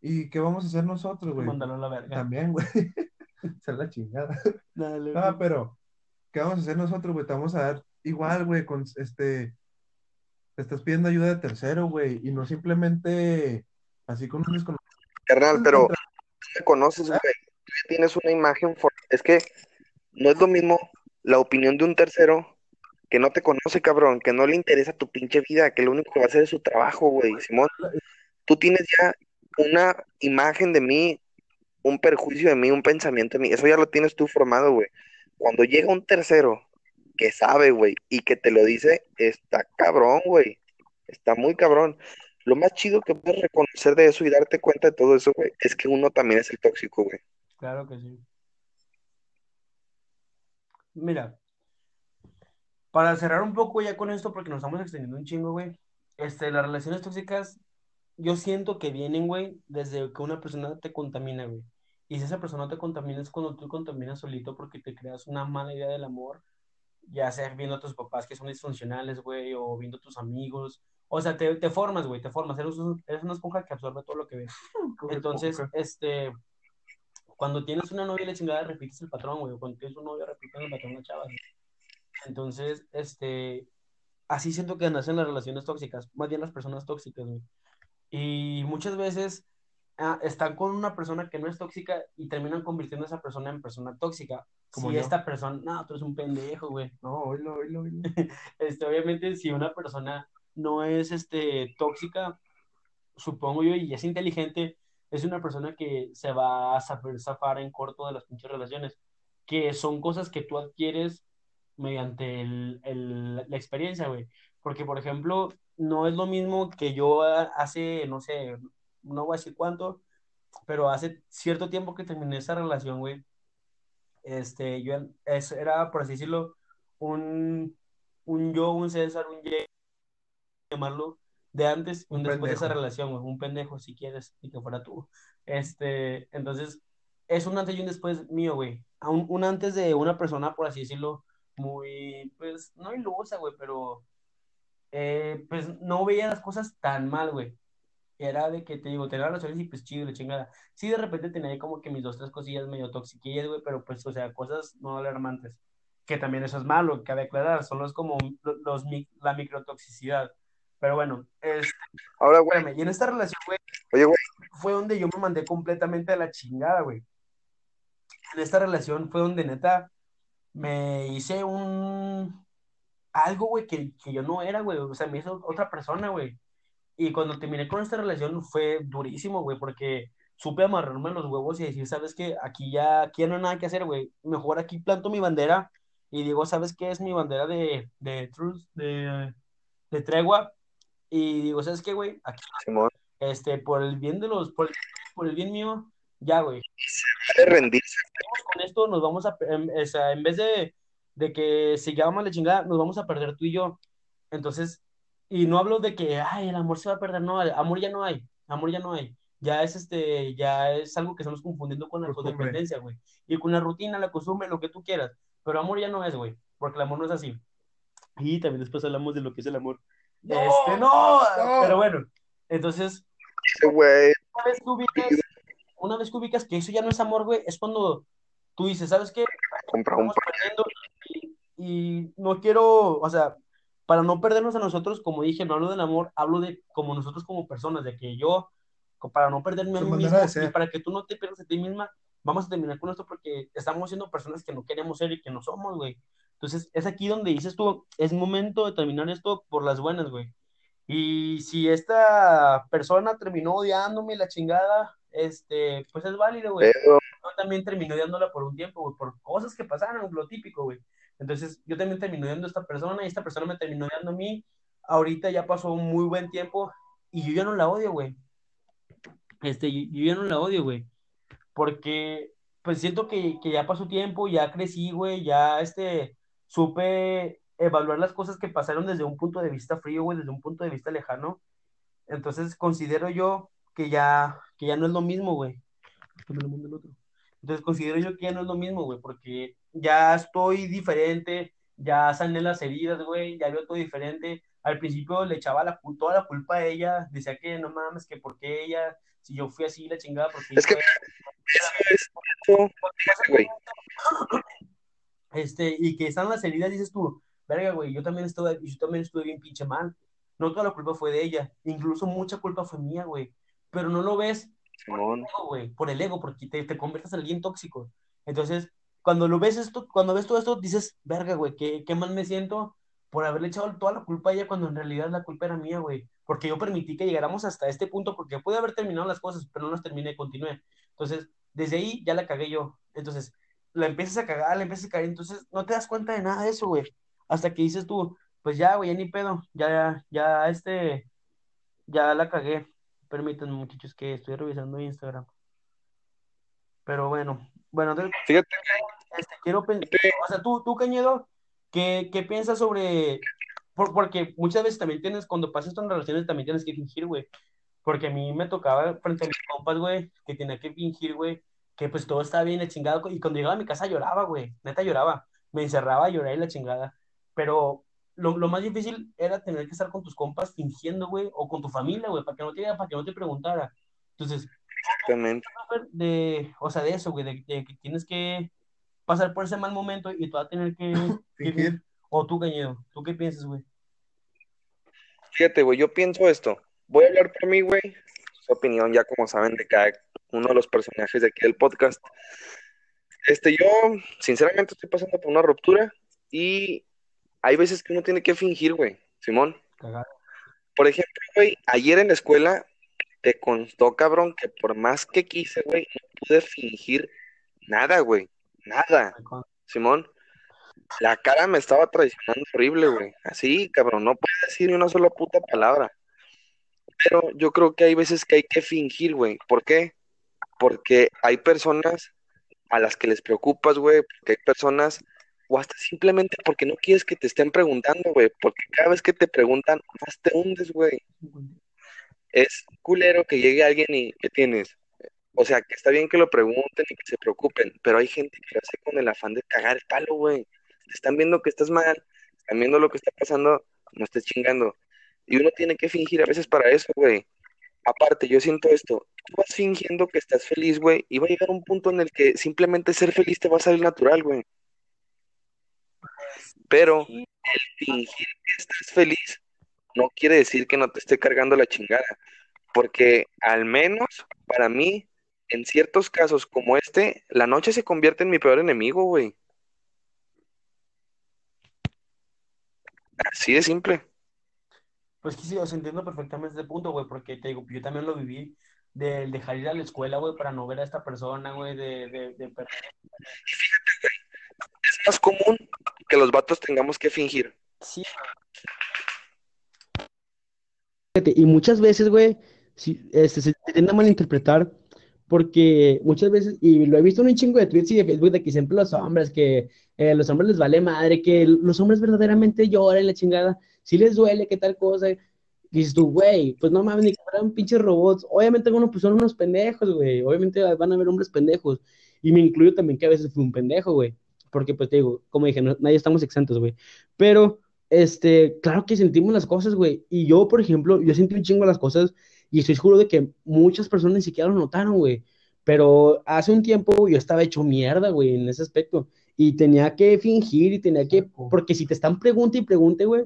S3: ¿Y qué vamos a hacer nosotros, güey?
S2: Mándalo a la verga.
S3: También, güey. Ser la chingada.
S2: Dale,
S3: Ah,
S2: güey.
S3: pero, ¿qué vamos a hacer nosotros, güey? Te vamos a dar igual, güey, con este, te estás pidiendo ayuda de tercero, güey, y no simplemente así con un desconocido.
S1: Carnal, pero tú me conoces, güey. Tú ya tienes una imagen. for- Es que no es lo mismo la opinión de un tercero que no te conoce, cabrón, que no le interesa tu pinche vida, que lo único que va a hacer es su trabajo, güey, Simón. Tú tienes ya una imagen de mí, un perjuicio de mí, un pensamiento de mí. Eso ya lo tienes tú formado, güey. Cuando llega un tercero que sabe, güey, y que te lo dice, está cabrón, güey. Está muy cabrón. Lo más chido que puedes reconocer de eso y darte cuenta de todo eso, güey, es que uno también es el tóxico, güey.
S2: Claro que sí. Mira, para cerrar un poco ya con esto, porque nos estamos extendiendo un chingo, güey. Este, las relaciones tóxicas, yo siento que vienen, güey, desde que una persona te contamina, güey. Y si esa persona te contamina es cuando tú contaminas solito porque te creas una mala idea del amor ya sea viendo a tus papás que son disfuncionales, güey, o viendo a tus amigos. O sea, te, te formas, güey, te formas. Eres, eres una esponja que absorbe todo lo que ves. Entonces, este, cuando tienes una novia y la chingada, repites el patrón, güey. Cuando tienes un novio, repites el patrón de chavas. güey. Entonces, este, así siento que nacen las relaciones tóxicas, más bien las personas tóxicas, güey. Y muchas veces ah, están con una persona que no es tóxica y terminan convirtiendo a esa persona en persona tóxica.
S3: Como
S2: si
S3: yo.
S2: esta persona, no, tú eres un pendejo, güey.
S3: No, oílo, oílo, oílo.
S2: Este, obviamente, si una persona no es este, tóxica, supongo yo, y es inteligente, es una persona que se va a saber zafar en corto de las pinches relaciones, que son cosas que tú adquieres mediante el, el- la experiencia, güey. Porque, por ejemplo, no es lo mismo que yo hace, no sé, no voy a decir cuánto, pero hace cierto tiempo que terminé esa relación, güey. Este, yo es- era, por así decirlo, un, un yo, un César, un Ye- llamarlo, de antes y un después de esa
S3: pendejo.
S2: relación, güey, un pendejo, si quieres, y que fuera tú. Este, entonces, es un antes y un después mío, güey. Un, un antes de una persona, por así decirlo, muy, pues, no ilusa, güey, pero, eh, pues, no veía las cosas tan mal, güey. Era de que te digo, tenía relaciones y pues chido, la chingada. Sí, de repente tenía ahí como que mis dos, tres cosillas medio toxiquillas, güey, pero pues, o sea, cosas no alarmantes. Que también eso es malo, cabe aclarar, solo es como lo- los, mi- la microtoxicidad. Pero bueno, este,
S1: Ahora, güey,
S2: espérame, y en esta relación, güey,
S1: oye, güey,
S2: fue donde yo me mandé completamente a la chingada, güey. En esta relación fue donde neta me hice un algo, güey, que, que yo no era, güey. O sea, me hizo otra persona, güey. Y cuando terminé con esta relación fue durísimo, güey, porque supe amarrarme los huevos y decir, ¿sabes qué? Aquí ya, aquí ya no hay nada que hacer, güey. Mejor aquí planto mi bandera y digo, ¿sabes qué? Es mi bandera de, de truce, de, de tregua. Y digo, ¿sabes qué, güey? Aquí este, por el bien de los, por el, por el bien mío, ya, güey,
S1: de rendirse.
S2: con esto, nos vamos a, en, o sea, en vez de, de que sigamos la chingada, nos vamos a perder tú y yo. Entonces, y no hablo de que, ay, el amor se va a perder, no, amor ya no hay, amor ya no hay. Ya es este, ya es algo que estamos confundiendo con la
S3: Costumbre.
S2: codependencia, güey. Y con la rutina, la costumbre, lo que tú quieras. Pero amor ya no es, güey, porque el amor no es así. Y también después hablamos de lo que es el amor. Este, no, pero bueno, entonces,
S1: güey,
S2: una vez una vez que ubicas que eso ya no es amor, güey, es cuando tú dices, ¿sabes qué?
S1: compra un
S2: y, y no quiero, o sea, para no perdernos a nosotros, como dije, no hablo del amor, hablo de como nosotros como personas, de que yo, para no perderme a mí mismo y para que tú no te pierdas a ti misma, vamos a terminar con esto porque estamos siendo personas que no queremos ser y que no somos, güey. Entonces, es aquí donde dices tú, es momento de terminar esto por las buenas, güey. Y si esta persona terminó odiándome la chingada, este, pues es válido, güey.
S1: pero
S2: Yo también terminé odiándola por un tiempo, güey, por cosas que pasaron, lo típico, güey. Entonces, yo también terminé odiando a esta persona y esta persona me terminó odiando a mí. Ahorita ya pasó un muy buen tiempo y yo ya no la odio, güey. Este, yo, yo ya no la odio, güey. Porque, pues siento que, que ya pasó tiempo, ya crecí, güey, ya, este, supe evaluar las cosas que pasaron desde un punto de vista frío, güey, desde un punto de vista lejano. Entonces, considero yo que ya, que ya no es lo mismo, güey. Entonces considero yo que ya no es lo mismo, güey, porque ya estoy diferente, ya sané las heridas, güey, ya veo todo diferente. Al principio le echaba la, toda la culpa a ella, decía que no mames, que por qué ella, si yo fui así, la chingada, porque
S1: Es que- güey,
S2: este, y que están las heridas, dices tú, verga, güey, yo también estuve, yo también estuve bien pinche mal. No toda la culpa fue de ella, incluso mucha culpa fue mía, güey. Pero no lo ves
S1: Simón,
S2: ego, güey, por el ego, porque te, te conviertes en alguien tóxico. Entonces, cuando lo ves esto, cuando ves todo esto, dices, verga, güey, qué, qué mal me siento por haberle echado toda la culpa a ella cuando en realidad la culpa era mía, güey. Porque yo permití que llegáramos hasta este punto, porque pude haber terminado las cosas, pero no las terminé, continué. Entonces, desde ahí ya la cagué yo. Entonces, la empiezas a cagar, la empiezas a cagar, entonces no te das cuenta de nada de eso, güey. Hasta que dices tú, pues ya, güey, ya ni pedo, ya, ya, este, ya la cagué. Permítanme, muchachos, que estoy revisando Instagram. Pero bueno, bueno, entonces,
S1: fíjate,
S2: este, quiero pensar, o sea, tú, tú Cañedo, ¿qué, qué piensas sobre, por- porque muchas veces también tienes, cuando pasas en relaciones, también tienes que fingir, güey, porque a mí me tocaba frente a mis compas, güey, que tenía que fingir, güey, que pues todo estaba bien, el chingado, y cuando llegaba a mi casa lloraba, güey, neta lloraba,
S4: me encerraba a llorar y la chingada. Pero lo, lo más difícil era tener que estar con tus compas fingiendo, güey, o con tu familia, güey, para que no te, para que no te preguntara. Entonces,
S1: Exactamente.
S4: de, o sea, de eso, güey, de, de que tienes que pasar por ese mal momento y tú vas a tener que,
S3: Fingir.
S4: o tú, Cañedo, ¿tú qué piensas, güey?
S1: Fíjate, güey, yo pienso esto. Voy a hablar por mí, güey. Su opinión, ya como saben, de cada uno de los personajes de aquí del podcast. Este, yo, sinceramente, estoy pasando por una ruptura y hay veces que uno tiene que fingir, güey, Simón.
S4: Cagado.
S1: Por ejemplo, güey, ayer en la escuela te constó, cabrón, que por más que quise, güey, no pude fingir nada, güey. Nada, Simón. La cara me estaba traicionando horrible, güey. Así, cabrón, no puedo decir ni una sola puta palabra. Pero yo creo que hay veces que hay que fingir, güey. ¿Por qué? Porque hay personas a las que les preocupas, güey, porque hay personas, o hasta simplemente porque no quieres que te estén preguntando, güey, porque cada vez que te preguntan, más te hundes, güey. Es culero que llegue alguien y ¿qué tienes? O sea, que está bien que lo pregunten y que se preocupen, pero hay gente que lo hace con el afán de cagar el palo, güey. Te están viendo que estás mal, están viendo lo que está pasando, no estés chingando. Y uno tiene que fingir a veces para eso, güey. Aparte, yo siento esto, tú vas fingiendo que estás feliz, güey, y va a llegar un punto en el que simplemente ser feliz te va a salir natural, güey. Pero el fingir que estás feliz no quiere decir que no te esté cargando la chingada, porque al menos para mí, en ciertos casos como este, la noche se convierte en mi peor enemigo, güey. Así de simple.
S4: Pues que sí, o sea, entiendo perfectamente ese punto, güey, porque te digo, yo también lo viví, de dejar ir a la escuela, güey, para no ver a esta persona, güey, de, de, de
S1: Es más común que los vatos tengamos que fingir.
S4: Sí,
S2: Y muchas veces, güey, sí, este, se tiende a malinterpretar porque muchas veces, y lo he visto en un chingo de tweets y de Facebook, de que siempre los hombres, que eh, los hombres les vale madre, que los hombres verdaderamente lloran la chingada, si les duele, qué tal cosa. Y dices tú, güey, pues no mames, ni que fueran pinches robots. Obviamente, bueno, pues son unos pendejos, güey. Obviamente van a haber hombres pendejos. Y me incluyo también que a veces fui un pendejo, güey. Porque, pues te digo, como dije, no- nadie estamos exentos, güey. Pero, este, claro que sentimos las cosas, güey. Y yo, por ejemplo, yo sentí un chingo las cosas y estoy seguro de que muchas personas ni siquiera lo notaron, güey. Pero hace un tiempo yo estaba hecho mierda, güey, en ese aspecto. Y tenía que fingir y tenía que, porque si te están pregunte y pregunte, güey,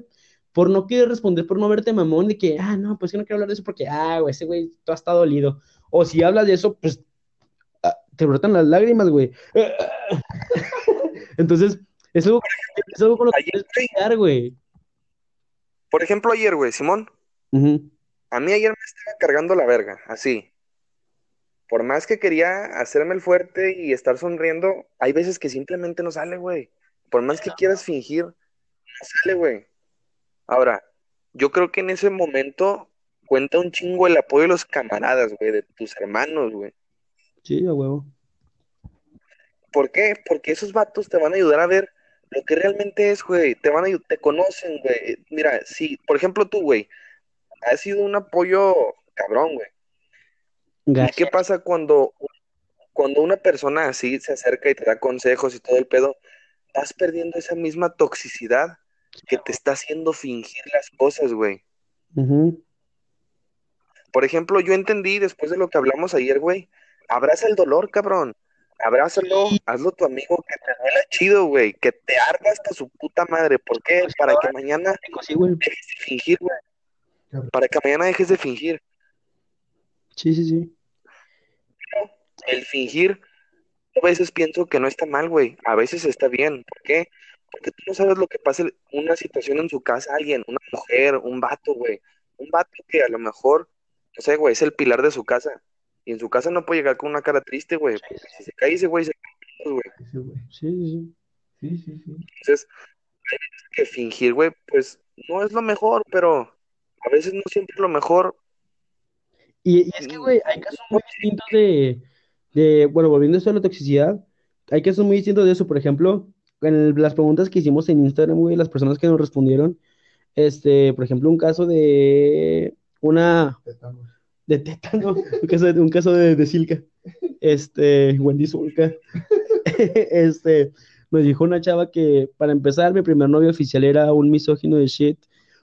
S2: por no querer responder, por no verte mamón, de que, ah, no, pues que no quiero hablar de eso porque, ah, güey, ese güey, todo está dolido. O si hablas de eso, pues ah, te brotan las lágrimas, güey. Entonces, es algo, es algo con lo que
S1: Ayer, güey, por ejemplo, ayer, güey, Simón, a mí ayer me estaba cargando la verga, así. Por más que quería hacerme el fuerte y estar sonriendo, hay veces que simplemente no sale, güey. Por más que quieras fingir, no sale, güey. Ahora, yo creo que en ese momento cuenta un chingo el apoyo de los camaradas, güey, de tus hermanos, güey.
S2: Sí, a huevo.
S1: ¿Por qué? Porque esos vatos te van a ayudar a ver lo que realmente es, güey. Te van a te conocen, güey. Mira, si, por ejemplo, tú, güey, has sido un apoyo cabrón, güey. ¿Y qué pasa cuando, cuando una persona así se acerca y te da consejos y todo el pedo? Vas perdiendo esa misma toxicidad que te está haciendo fingir las cosas, güey. Por ejemplo, yo entendí después de lo que hablamos ayer, güey. Abraza el dolor, cabrón. Abrázalo, hazlo tu amigo, que te duela chido, güey. Que te arda hasta su puta madre. ¿Por qué? Para que mañana dejes de fingir, güey. Para que mañana dejes de fingir.
S2: Sí, sí, sí.
S1: El fingir, a veces pienso que no está mal, güey. A veces está bien. ¿Por qué? Porque tú no sabes lo que pasa en una situación en su casa, alguien, una mujer, un vato, güey. Un vato que a lo mejor, no sé, güey, es el pilar de su casa. Y en su casa no puede llegar con una cara triste, güey. Porque si se cae ese güey, se cae, güey.
S2: Sí, sí, sí.
S3: Sí, sí, sí.
S1: Entonces, hay veces que fingir, güey, pues no es lo mejor, pero a veces no siempre es lo mejor.
S2: Y, y es que, güey, hay casos muy distintos de, de, bueno, volviendo a la toxicidad, hay casos muy distintos de eso. Por ejemplo, en el- las preguntas que hicimos en Instagram, güey, las personas que nos respondieron, este, por ejemplo, un caso de una. De tétano, un caso de, un caso de, de Silca, este, Wendy Zulka, este, me dijo una chava que, para empezar, mi primer novio oficial era un misógino de shit.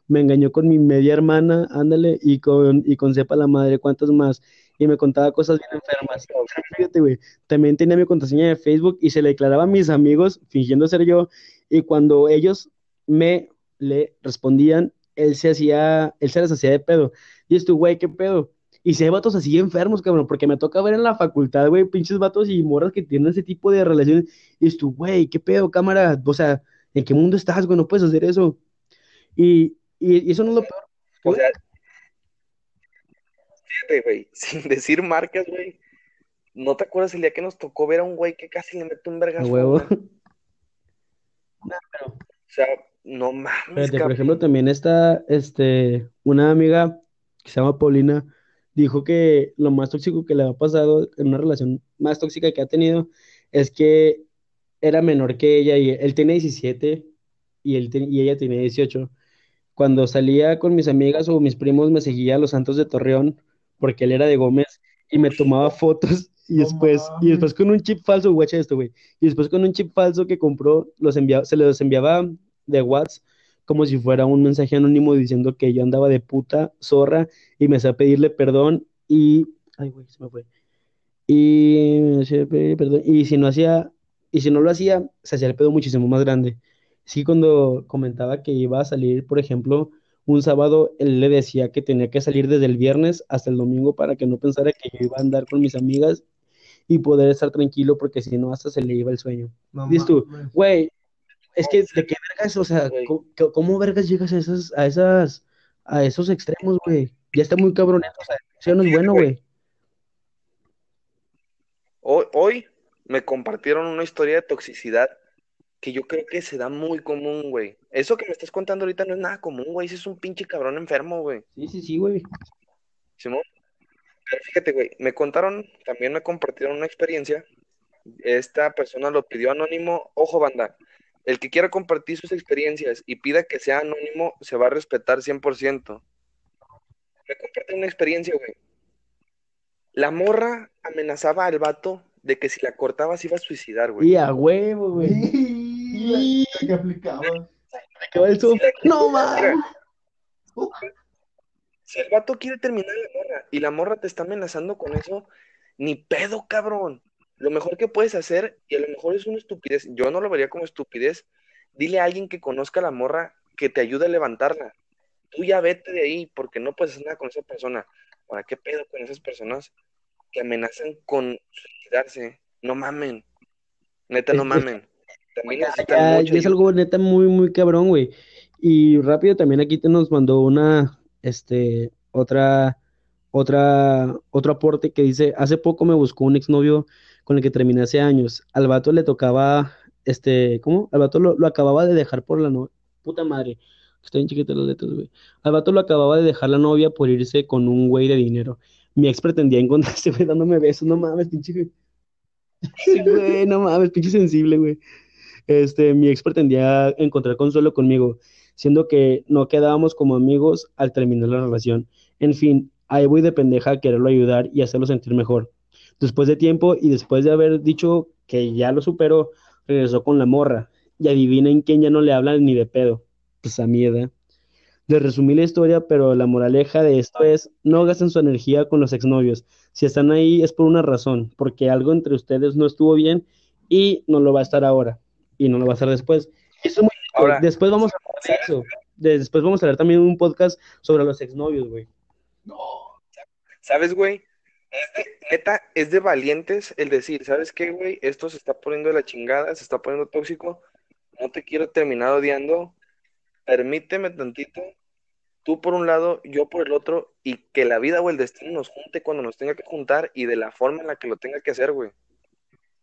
S2: Me engañó con mi media hermana, ándale, y con, y con sepa la madre, cuántos más. Y me contaba cosas bien enfermas. Fíjate, güey. También tenía mi contraseña de Facebook y se le declaraba a mis amigos, fingiendo ser yo. Y cuando ellos me le respondían, él se hacía, él se les hacía de pedo. Y esto, güey, ¿qué pedo? Y si hay vatos así enfermos, cabrón, porque me toca ver en la facultad, güey, pinches vatos y morras que tienen ese tipo de relaciones. Y esto, güey, ¿qué pedo, cámara? O sea, ¿en qué mundo estás, güey? No puedes hacer eso. Y, y, y eso no es lo peor.
S1: O sea, fíjate, güey, sin decir marcas, güey. ¿No te acuerdas el día que nos tocó ver a un güey que casi le mete un vergazo?
S2: huevo.
S1: güey? O sea, no mames,
S2: Fíjate, por ejemplo, también está este, una amiga que se llama Paulina, dijo que lo más tóxico que le ha pasado en una relación más tóxica que ha tenido es que era menor que ella y él tiene 17 y, él te- y ella tiene 18. Cuando salía con mis amigas o mis primos me seguía a los Santos de Torreón porque él era de Gómez y me tomaba fotos y después, y después con un chip falso, guacha esto, güey, y después con un chip falso que compró, los enviaba, se los enviaba de WhatsApp como si fuera un mensaje anónimo diciendo que yo andaba de puta zorra y me hacía pedirle perdón y, ay, güey, se me fue. Y perdón y si no hacía, y si no lo hacía, se hacía el pedo muchísimo más grande. Sí, cuando comentaba que iba a salir, por ejemplo, un sábado, él le decía que tenía que salir desde el viernes hasta el domingo para que no pensara que yo iba a andar con mis amigas y poder estar tranquilo porque si no, hasta se le iba el sueño.
S3: No
S2: Dices tú, güey, es que de qué vergas, o sea. ¿cómo, cómo vergas llegas a esas, a esas, a esos extremos, güey? Ya está muy cabrón, o sea, eso no es bueno, güey.
S1: Hoy, hoy me compartieron una historia de toxicidad que yo creo que se da muy común, güey. Eso que me estás contando ahorita no es nada común, güey. Ese es un pinche cabrón enfermo, güey.
S2: Sí, sí, sí, güey.
S1: Simón. Pero fíjate, güey, me contaron, también me compartieron una experiencia. Esta persona lo pidió anónimo. Ojo, banda. El que quiera compartir sus experiencias y pida que sea anónimo, se va a respetar 100%. Me comparten una experiencia, güey. La morra amenazaba al vato de que si la cortaba se iba a suicidar, güey.
S2: Y a huevo, güey.
S3: Y la que aplicaba.
S2: No, mames.
S1: Si el vato quiere terminar la morra y la morra te está amenazando con eso, ni pedo, cabrón. Lo mejor que puedes hacer, y a lo mejor es una estupidez, yo no lo vería como estupidez, dile a alguien que conozca a la morra que te ayude a levantarla. Tú ya vete de ahí porque no puedes hacer nada con esa persona. Ahora, ¿qué pedo con esas personas que amenazan con suicidarse? No mamen. Neta, no mamen. También necesitan
S2: es algo neta muy, muy cabrón, güey. Y rápido también aquí te nos mandó una, este, otra, otra, otro aporte que dice, hace poco me buscó un exnovio con el que terminé hace años. Al vato le tocaba, este, ¿cómo? Al vato lo, acababa de dejar por la novia. Puta madre, están bien chiquitas las letras, güey. Al vato lo acababa de dejar la novia por irse con un güey de dinero. Mi ex pretendía encontrarse, güey, dándome besos. No mames, pinche, güey. Sí, güey, no mames, pinche sensible, güey. Este, mi ex pretendía encontrar consuelo conmigo, siendo que no quedábamos como amigos al terminar la relación. En fin, ahí voy de pendeja a quererlo ayudar y hacerlo sentir mejor. Después de tiempo y después de haber dicho que ya lo superó, regresó con la morra. Y adivinen quién ya no le habla ni de pedo. Pues a mi edad. Les resumí la historia, pero la moraleja de esto es, no gasten su energía con los exnovios. Si están ahí es por una razón, porque algo entre ustedes no estuvo bien y no lo va a estar ahora y no lo va a estar después. Eso es muy
S1: Ahora,
S2: después vamos a hablar de eso. De- después vamos a hablar también un podcast sobre los exnovios, güey.
S1: ¿Sabes, güey? Neta, es de valientes el decir, ¿sabes qué, güey? Esto se está poniendo de la chingada, se está poniendo tóxico, no te quiero terminar odiando, permíteme tantito, tú por un lado, yo por el otro, y que la vida o el destino nos junte cuando nos tenga que juntar y de la forma en la que lo tenga que hacer, güey.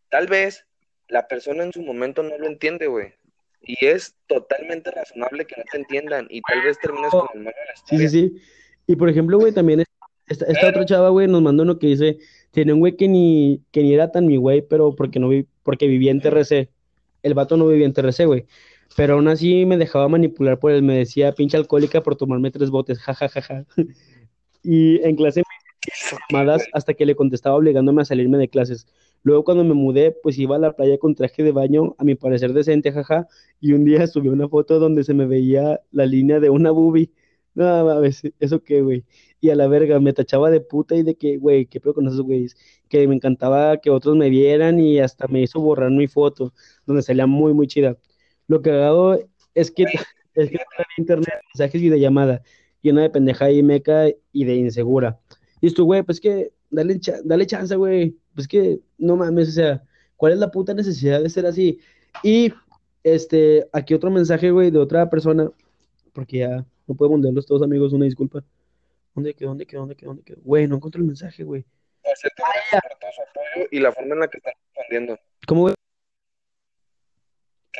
S1: Tal vez la persona en su momento no lo entiende, güey. Y es totalmente razonable que no te entiendan y tal vez termines con el mal de la
S2: Sí, sí,
S1: historia.
S2: sí. Y por ejemplo, güey, también es- esta, esta otra chava, güey, nos mandó uno que dice, tenía un güey que ni, que ni era tan mi güey, pero porque no vi, porque vivía en TRC. El vato no vivía en TRC, güey. Pero aún así me dejaba manipular por él, me decía pinche alcohólica por tomarme tres botes, ja, ja, ja, ja. Y en clase me llamadas hasta que le contestaba obligándome a salirme de clases. Luego cuando me mudé, pues iba a la playa con traje de baño, a mi parecer decente, jaja, y un día subí una foto donde se me veía la línea de una boobie. No, mames, ¿eso qué, güey? Y a la verga, me tachaba de puta y de que, güey, qué pedo con esos güeyes, que me encantaba que otros me vieran y hasta me hizo borrar mi foto, donde salía muy, muy chida. Lo que hago es que, es que en internet, mensajes y de llamada, llena de pendeja y meca y de insegura. Y esto, güey, pues que, dale, cha- dale chance, güey, pues que, no mames, o sea, ¿cuál es la puta necesidad de ser así? Y, este, aquí otro mensaje, güey, de otra persona, porque ya no podemos leerlos todos, amigos, una disculpa. ¿Dónde quedó? ¿Dónde quedó? ¿Dónde quedó? ¿Dónde quedó? Güey, no encuentro el mensaje, güey.
S1: Gracias por todo su apoyo y la forma en la que están respondiendo.
S2: ¿Cómo, güey?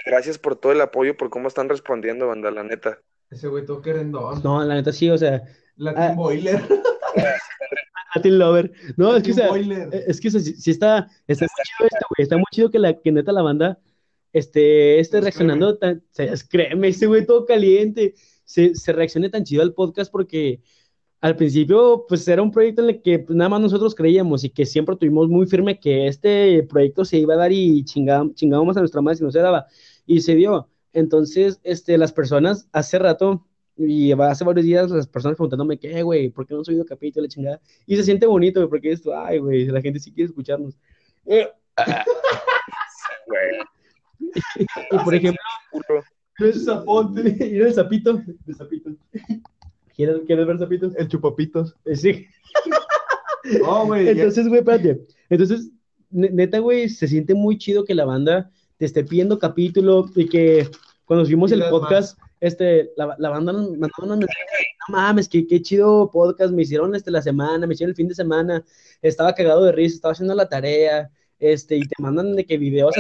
S1: Gracias por todo el apoyo, por cómo están respondiendo, banda, la neta.
S3: Ese güey todo querendón.
S2: No, la neta sí, o sea,
S3: Latin
S2: Ah.
S3: Boiler.
S2: Latin Lover. No, es que, o sea,
S3: Boiler.
S2: es que o sea, sí, sí está, está muy chido esto, güey. Está muy chido que, la, que neta la banda esté, esté
S3: Se
S2: reaccionando tan, se descreme, ese güey todo caliente, se, se reaccione tan chido al podcast porque al principio, pues era un proyecto en el que pues, nada más nosotros creíamos y que siempre tuvimos muy firme que este proyecto se iba a dar y chingá- chingábamos a nuestra madre si no se daba. Y se dio. Entonces, este, las personas hace rato y hace varios días, las personas preguntándome, ¿qué, güey? ¿Por qué no han subido capítulo, la chingada? Y se siente bonito, güey, porque esto, ay, güey, la gente sí quiere escucharnos. Eh, y por ejemplo, el zapote, y el sapito, el sapito. ¿Quieres, ¿Quieres ver sapitos?
S3: El chupapitos.
S2: Eh, sí.
S3: No, güey.
S2: Entonces, güey, espérate. Entonces, ne- neta, güey, se siente muy chido que la banda te esté pidiendo capítulo y que cuando subimos el podcast, este, la, la banda nos mandó unos mensajes, no mames, qué, qué chido podcast, me hicieron este la semana, me hicieron el fin de semana, estaba cagado de risa, estaba haciendo la tarea, este, y te mandan de que videos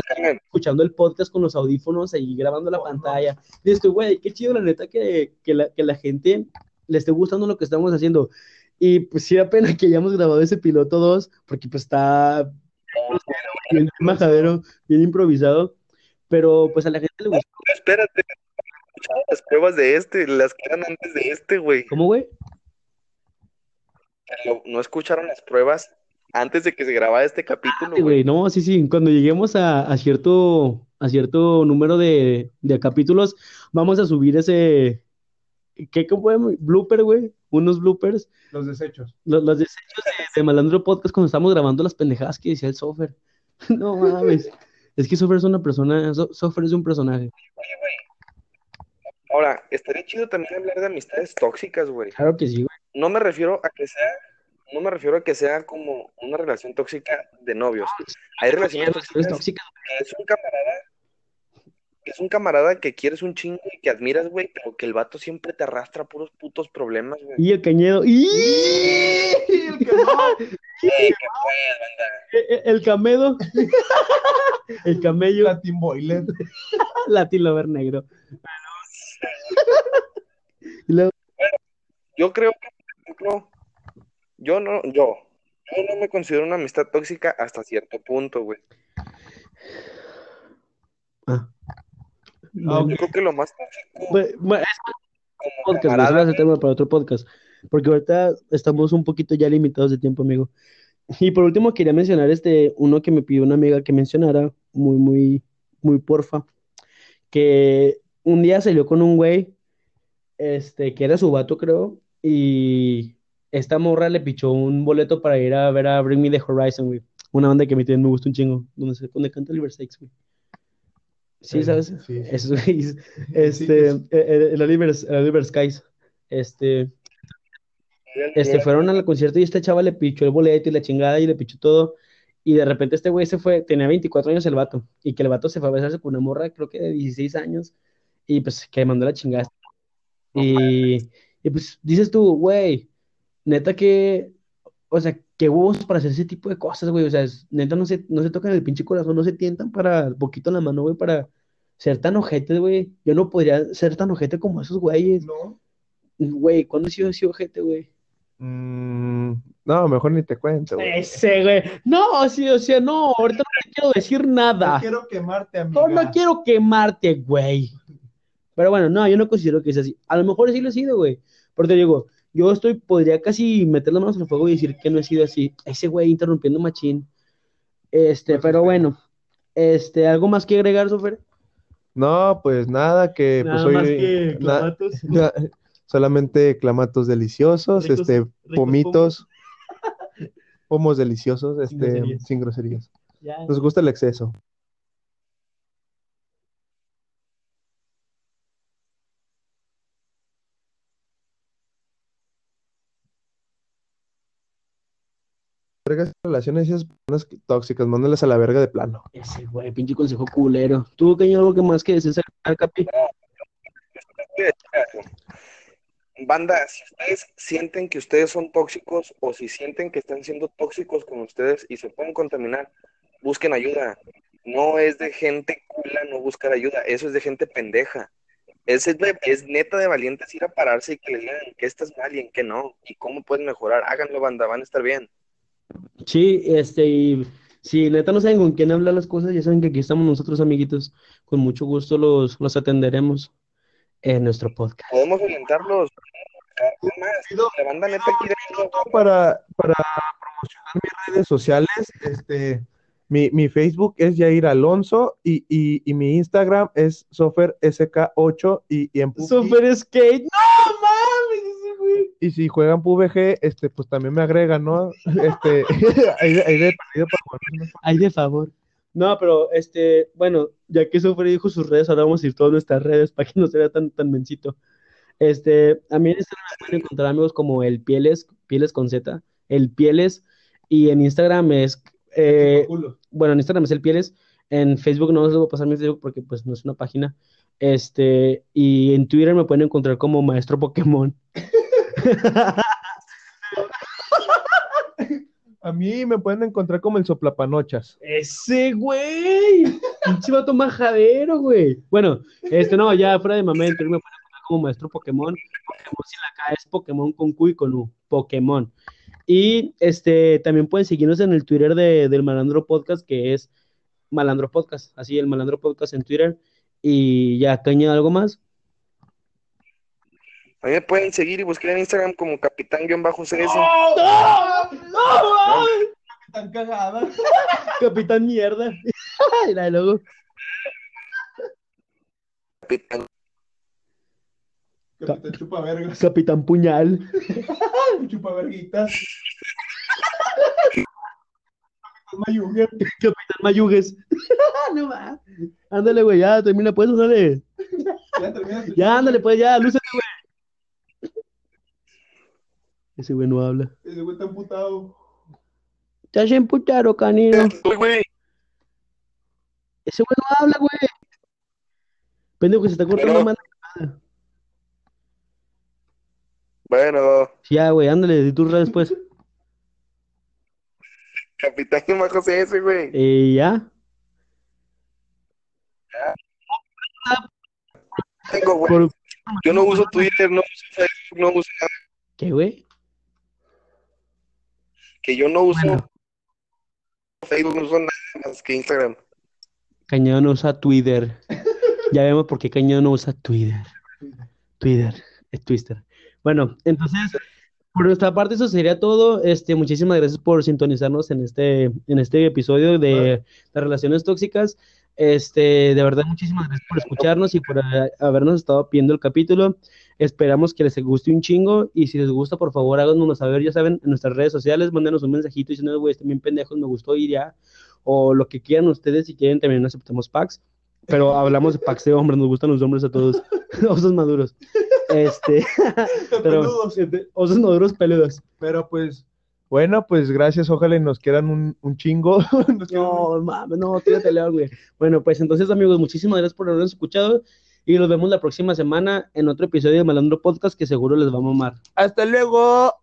S2: escuchando el podcast con los audífonos y grabando la
S3: Oh,
S2: pantalla. Y esto, güey, qué chido, la neta, que, que, la, que la gente le esté gustando lo que estamos haciendo. Y pues sí da pena que hayamos grabado ese piloto 2, porque pues está bien majadero, bien improvisado, pero pues a la gente le gustó.
S1: Espérate. Las pruebas de este, las que eran antes de este, güey.
S2: ¿Cómo, güey?
S1: Pero no escucharon las pruebas antes de que se grabara este capítulo, güey,
S2: no, sí, sí, cuando lleguemos a, a cierto, a cierto número de, de capítulos, vamos a subir ese, ¿qué, qué podemos? Blooper, güey, unos bloopers,
S3: Los desechos.
S2: los, los desechos de, de Malandro Podcast cuando estamos grabando las pendejadas que decía el Sofer. No mames, es que Sofer es una persona, So- Sofer es un personaje.
S1: Oye, güey. Ahora, estaría chido también hablar de amistades tóxicas, güey.
S2: Claro que sí, güey.
S1: No me refiero a que sea, no me refiero a que sea como una relación tóxica de novios. Hay relaciones
S2: Relaciones
S1: tóxicas
S2: tóxicas,
S1: que es un camarada, que es un camarada que quieres un chingo y que admiras, güey, pero que el vato siempre te arrastra puros putos problemas, güey.
S2: Y el cañedo, ¡y!
S3: El que no.
S1: Ey, ¿qué pues, banda?
S2: E- El camedo, el camello,
S3: Latin Boiler.
S2: Latin Lover negro.
S1: Yo creo que, por ejemplo, yo no, yo, yo no me considero una amistad tóxica hasta cierto punto, güey.
S2: ah.
S3: Ah,
S1: Yo creo que lo más tóxico
S2: Bueno, bueno,
S1: como
S2: podcast,
S1: camarada,
S2: ese es tema para otro podcast. Porque ahorita estamos un poquito ya limitados de tiempo, amigo. Y por último, quería mencionar este, uno que me pidió una amiga que mencionara, muy, muy, muy porfa, que un día salió con un güey, este, que era su vato, creo, y esta morra le pichó un boleto para ir a ver a Bring Me the Horizon, güey. Una banda que a mí también me gusta un chingo, donde, se, donde canta Sykes, güey. Sí, ¿sabes?
S3: sí. Sí,
S2: Este,
S3: que es-
S2: el, el Oliver, el Oliver Skies. Este, este, fueron al concierto y este chaval le pichó el boleto y la chingada y le pichó todo. Y de repente este güey se fue, tenía 24 años el vato. Y que el vato se fue a besarse con una morra, creo que de 16 años. Y pues que mandó la chingada. Y, y pues dices tú, güey, neta que, o sea, qué huevos para hacer ese tipo de cosas, güey. O sea, es- neta no se, no se tocan el pinche corazón, no se tientan para poquito la mano, güey, para ser tan ojetes, güey. Yo no podría ser tan ojete como esos güeyes.
S3: No.
S2: Güey, ¿cuándo he sido así ojete, güey?
S3: Mm, no, mejor ni te cuento, güey.
S2: Ese, güey. No, sí, o sea, no, ahorita no te quiero decir
S3: No
S2: nada.
S3: quiero quemarte,
S2: No,
S3: amiga.
S2: no quiero quemarte, güey. Pero bueno, no, yo no considero que sea así. A lo mejor sí lo he sido, güey. Pero te digo, yo estoy, podría casi meter las manos en el fuego y decir que no he sido así. Ese güey interrumpiendo machín. Este,
S3: Pues,
S2: pero
S3: este-
S2: bueno, este, ¿algo más que agregar, Sofer?
S3: No, pues nada, que pues hoy
S5: más que
S3: na-
S5: clamatos.
S3: na- solamente clamatos deliciosos,
S5: Ricos-
S3: este,
S5: ricos
S3: pomitos, pomos deliciosos,
S5: Sin
S3: este,
S5: groserías.
S3: sin groserías.
S5: Ya.
S3: Nos gusta el exceso. Vergas, relaciones y esas personas tóxicas, mándalas a la verga de plano.
S2: Ese güey, pinche consejo culero. ¿Tú, Caño, algo que más que desees agregar, Capi?
S1: Banda, si ustedes sienten que ustedes son tóxicos o si sienten que están siendo tóxicos con ustedes y se pueden contaminar, busquen ayuda. No es de gente cula no buscar ayuda, eso es de gente pendeja. Es, es, es neta de valientes ir a pararse y que le digan qué estás mal y en qué no, y cómo pueden mejorar. Háganlo, banda, van a estar bien.
S2: Sí, este, y si neta no saben con quién hablar las cosas, ya saben que aquí estamos nosotros, amiguitos. Con mucho gusto los, los atenderemos en nuestro podcast.
S1: Podemos orientarlos. La banda neta quiere
S3: para, para promocionar mis redes sociales, este, mi, mi Facebook es Yair Alonso y, y, y mi Instagram es SoferSK8 y, y en
S2: Super Skate, no güey.
S3: Y si juegan PUBG, este, pues también me agregan, ¿no? Este, ahí, de- ahí de
S2: favor. No, pero este, bueno, ya que Sofer dijo sus redes, ahora vamos a ir todas nuestras redes para que no se vea tan, tan mencito. Este, a mí en Instagram me pueden encontrar amigos como el Pieles, Pieles con Z, el Pieles, y en Instagram es, eh,
S3: culo.
S2: bueno, en Instagram es el Pieles, en Facebook no les voy a pasar mi Facebook porque pues no es una página, este, y en Twitter me pueden encontrar como Maestro Pokémon.
S3: A mí me pueden encontrar como el soplapanochas.
S2: Ese güey, pinche vato majadero, güey. Bueno, este no, ya fuera de mamá, me pueden encontrar como maestro Pokémon. Pokémon sin la K es Pokémon con Q y con U. Pokémon. Y este también pueden seguirnos en el Twitter de, del Malandro Podcast, que es Malandro Podcast. Así, el Malandro Podcast en Twitter. Y ya, caña, ¿algo más?
S1: A mí me pueden seguir y buscar en Instagram como capitán-cs.
S3: Tan cagada.
S2: Capitán Mierda. Y la de luego,
S1: Capitán.
S3: Capitán chupa vergas.
S2: Capitán Puñal.
S3: Chupa verguitas. Mayuger.
S2: Capitán Mayugues. no va. Ándale, güey, ya, termina, pues, ándale.
S3: Ya termina tu
S2: Ya, ándale, pues, ya, lúcete, güey. Ese güey no habla.
S3: Ese güey está emputado.
S2: Has emputado, canino.
S1: Uy, güey.
S2: Ese güey no habla, güey. Pendejo que se está cortando
S1: Pero-
S2: más.
S1: Bueno,
S2: Ya, güey, ándale, di tus redes, pues.
S1: capitán-cs, güey.
S2: Eh, ya.
S1: Tengo, güey.
S2: Por...
S1: Yo no uso Twitter, no uso Facebook, no uso nada.
S2: ¿Qué, güey?
S1: Que yo no uso
S2: Bueno.
S1: Facebook, no uso nada más que Instagram.
S2: Cañón no usa Twitter. Ya vemos por qué Cañón no usa Twitter. Twitter, es Twister. Bueno, entonces, por nuestra parte eso sería todo. Este, muchísimas gracias por sintonizarnos en este, en este episodio de las relaciones tóxicas. Este, de verdad, muchísimas gracias por escucharnos y por eh, habernos estado viendo el capítulo. Esperamos que les guste un chingo y si les gusta, por favor, háganoslo saber, ya saben, en nuestras redes sociales, mándenos un mensajito diciendo, güey, están bien pendejos, me gustó ir ya, o lo que quieran ustedes, si quieren, también aceptamos packs, pero hablamos de packs de hombres, nos gustan los hombres a todos, osos maduros, este, pero,
S3: Peludos.
S2: osos maduros peludos.
S3: Pero pues, bueno, pues gracias. Ojalá y nos quieran un, un chingo.
S2: No, mames, no, tírate león, güey. Bueno, pues entonces, amigos, muchísimas gracias por habernos escuchado y nos vemos la próxima semana en otro episodio de Malandro Podcast que seguro les va a mamar.
S3: Hasta luego.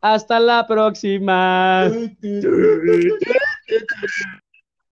S2: Hasta la próxima.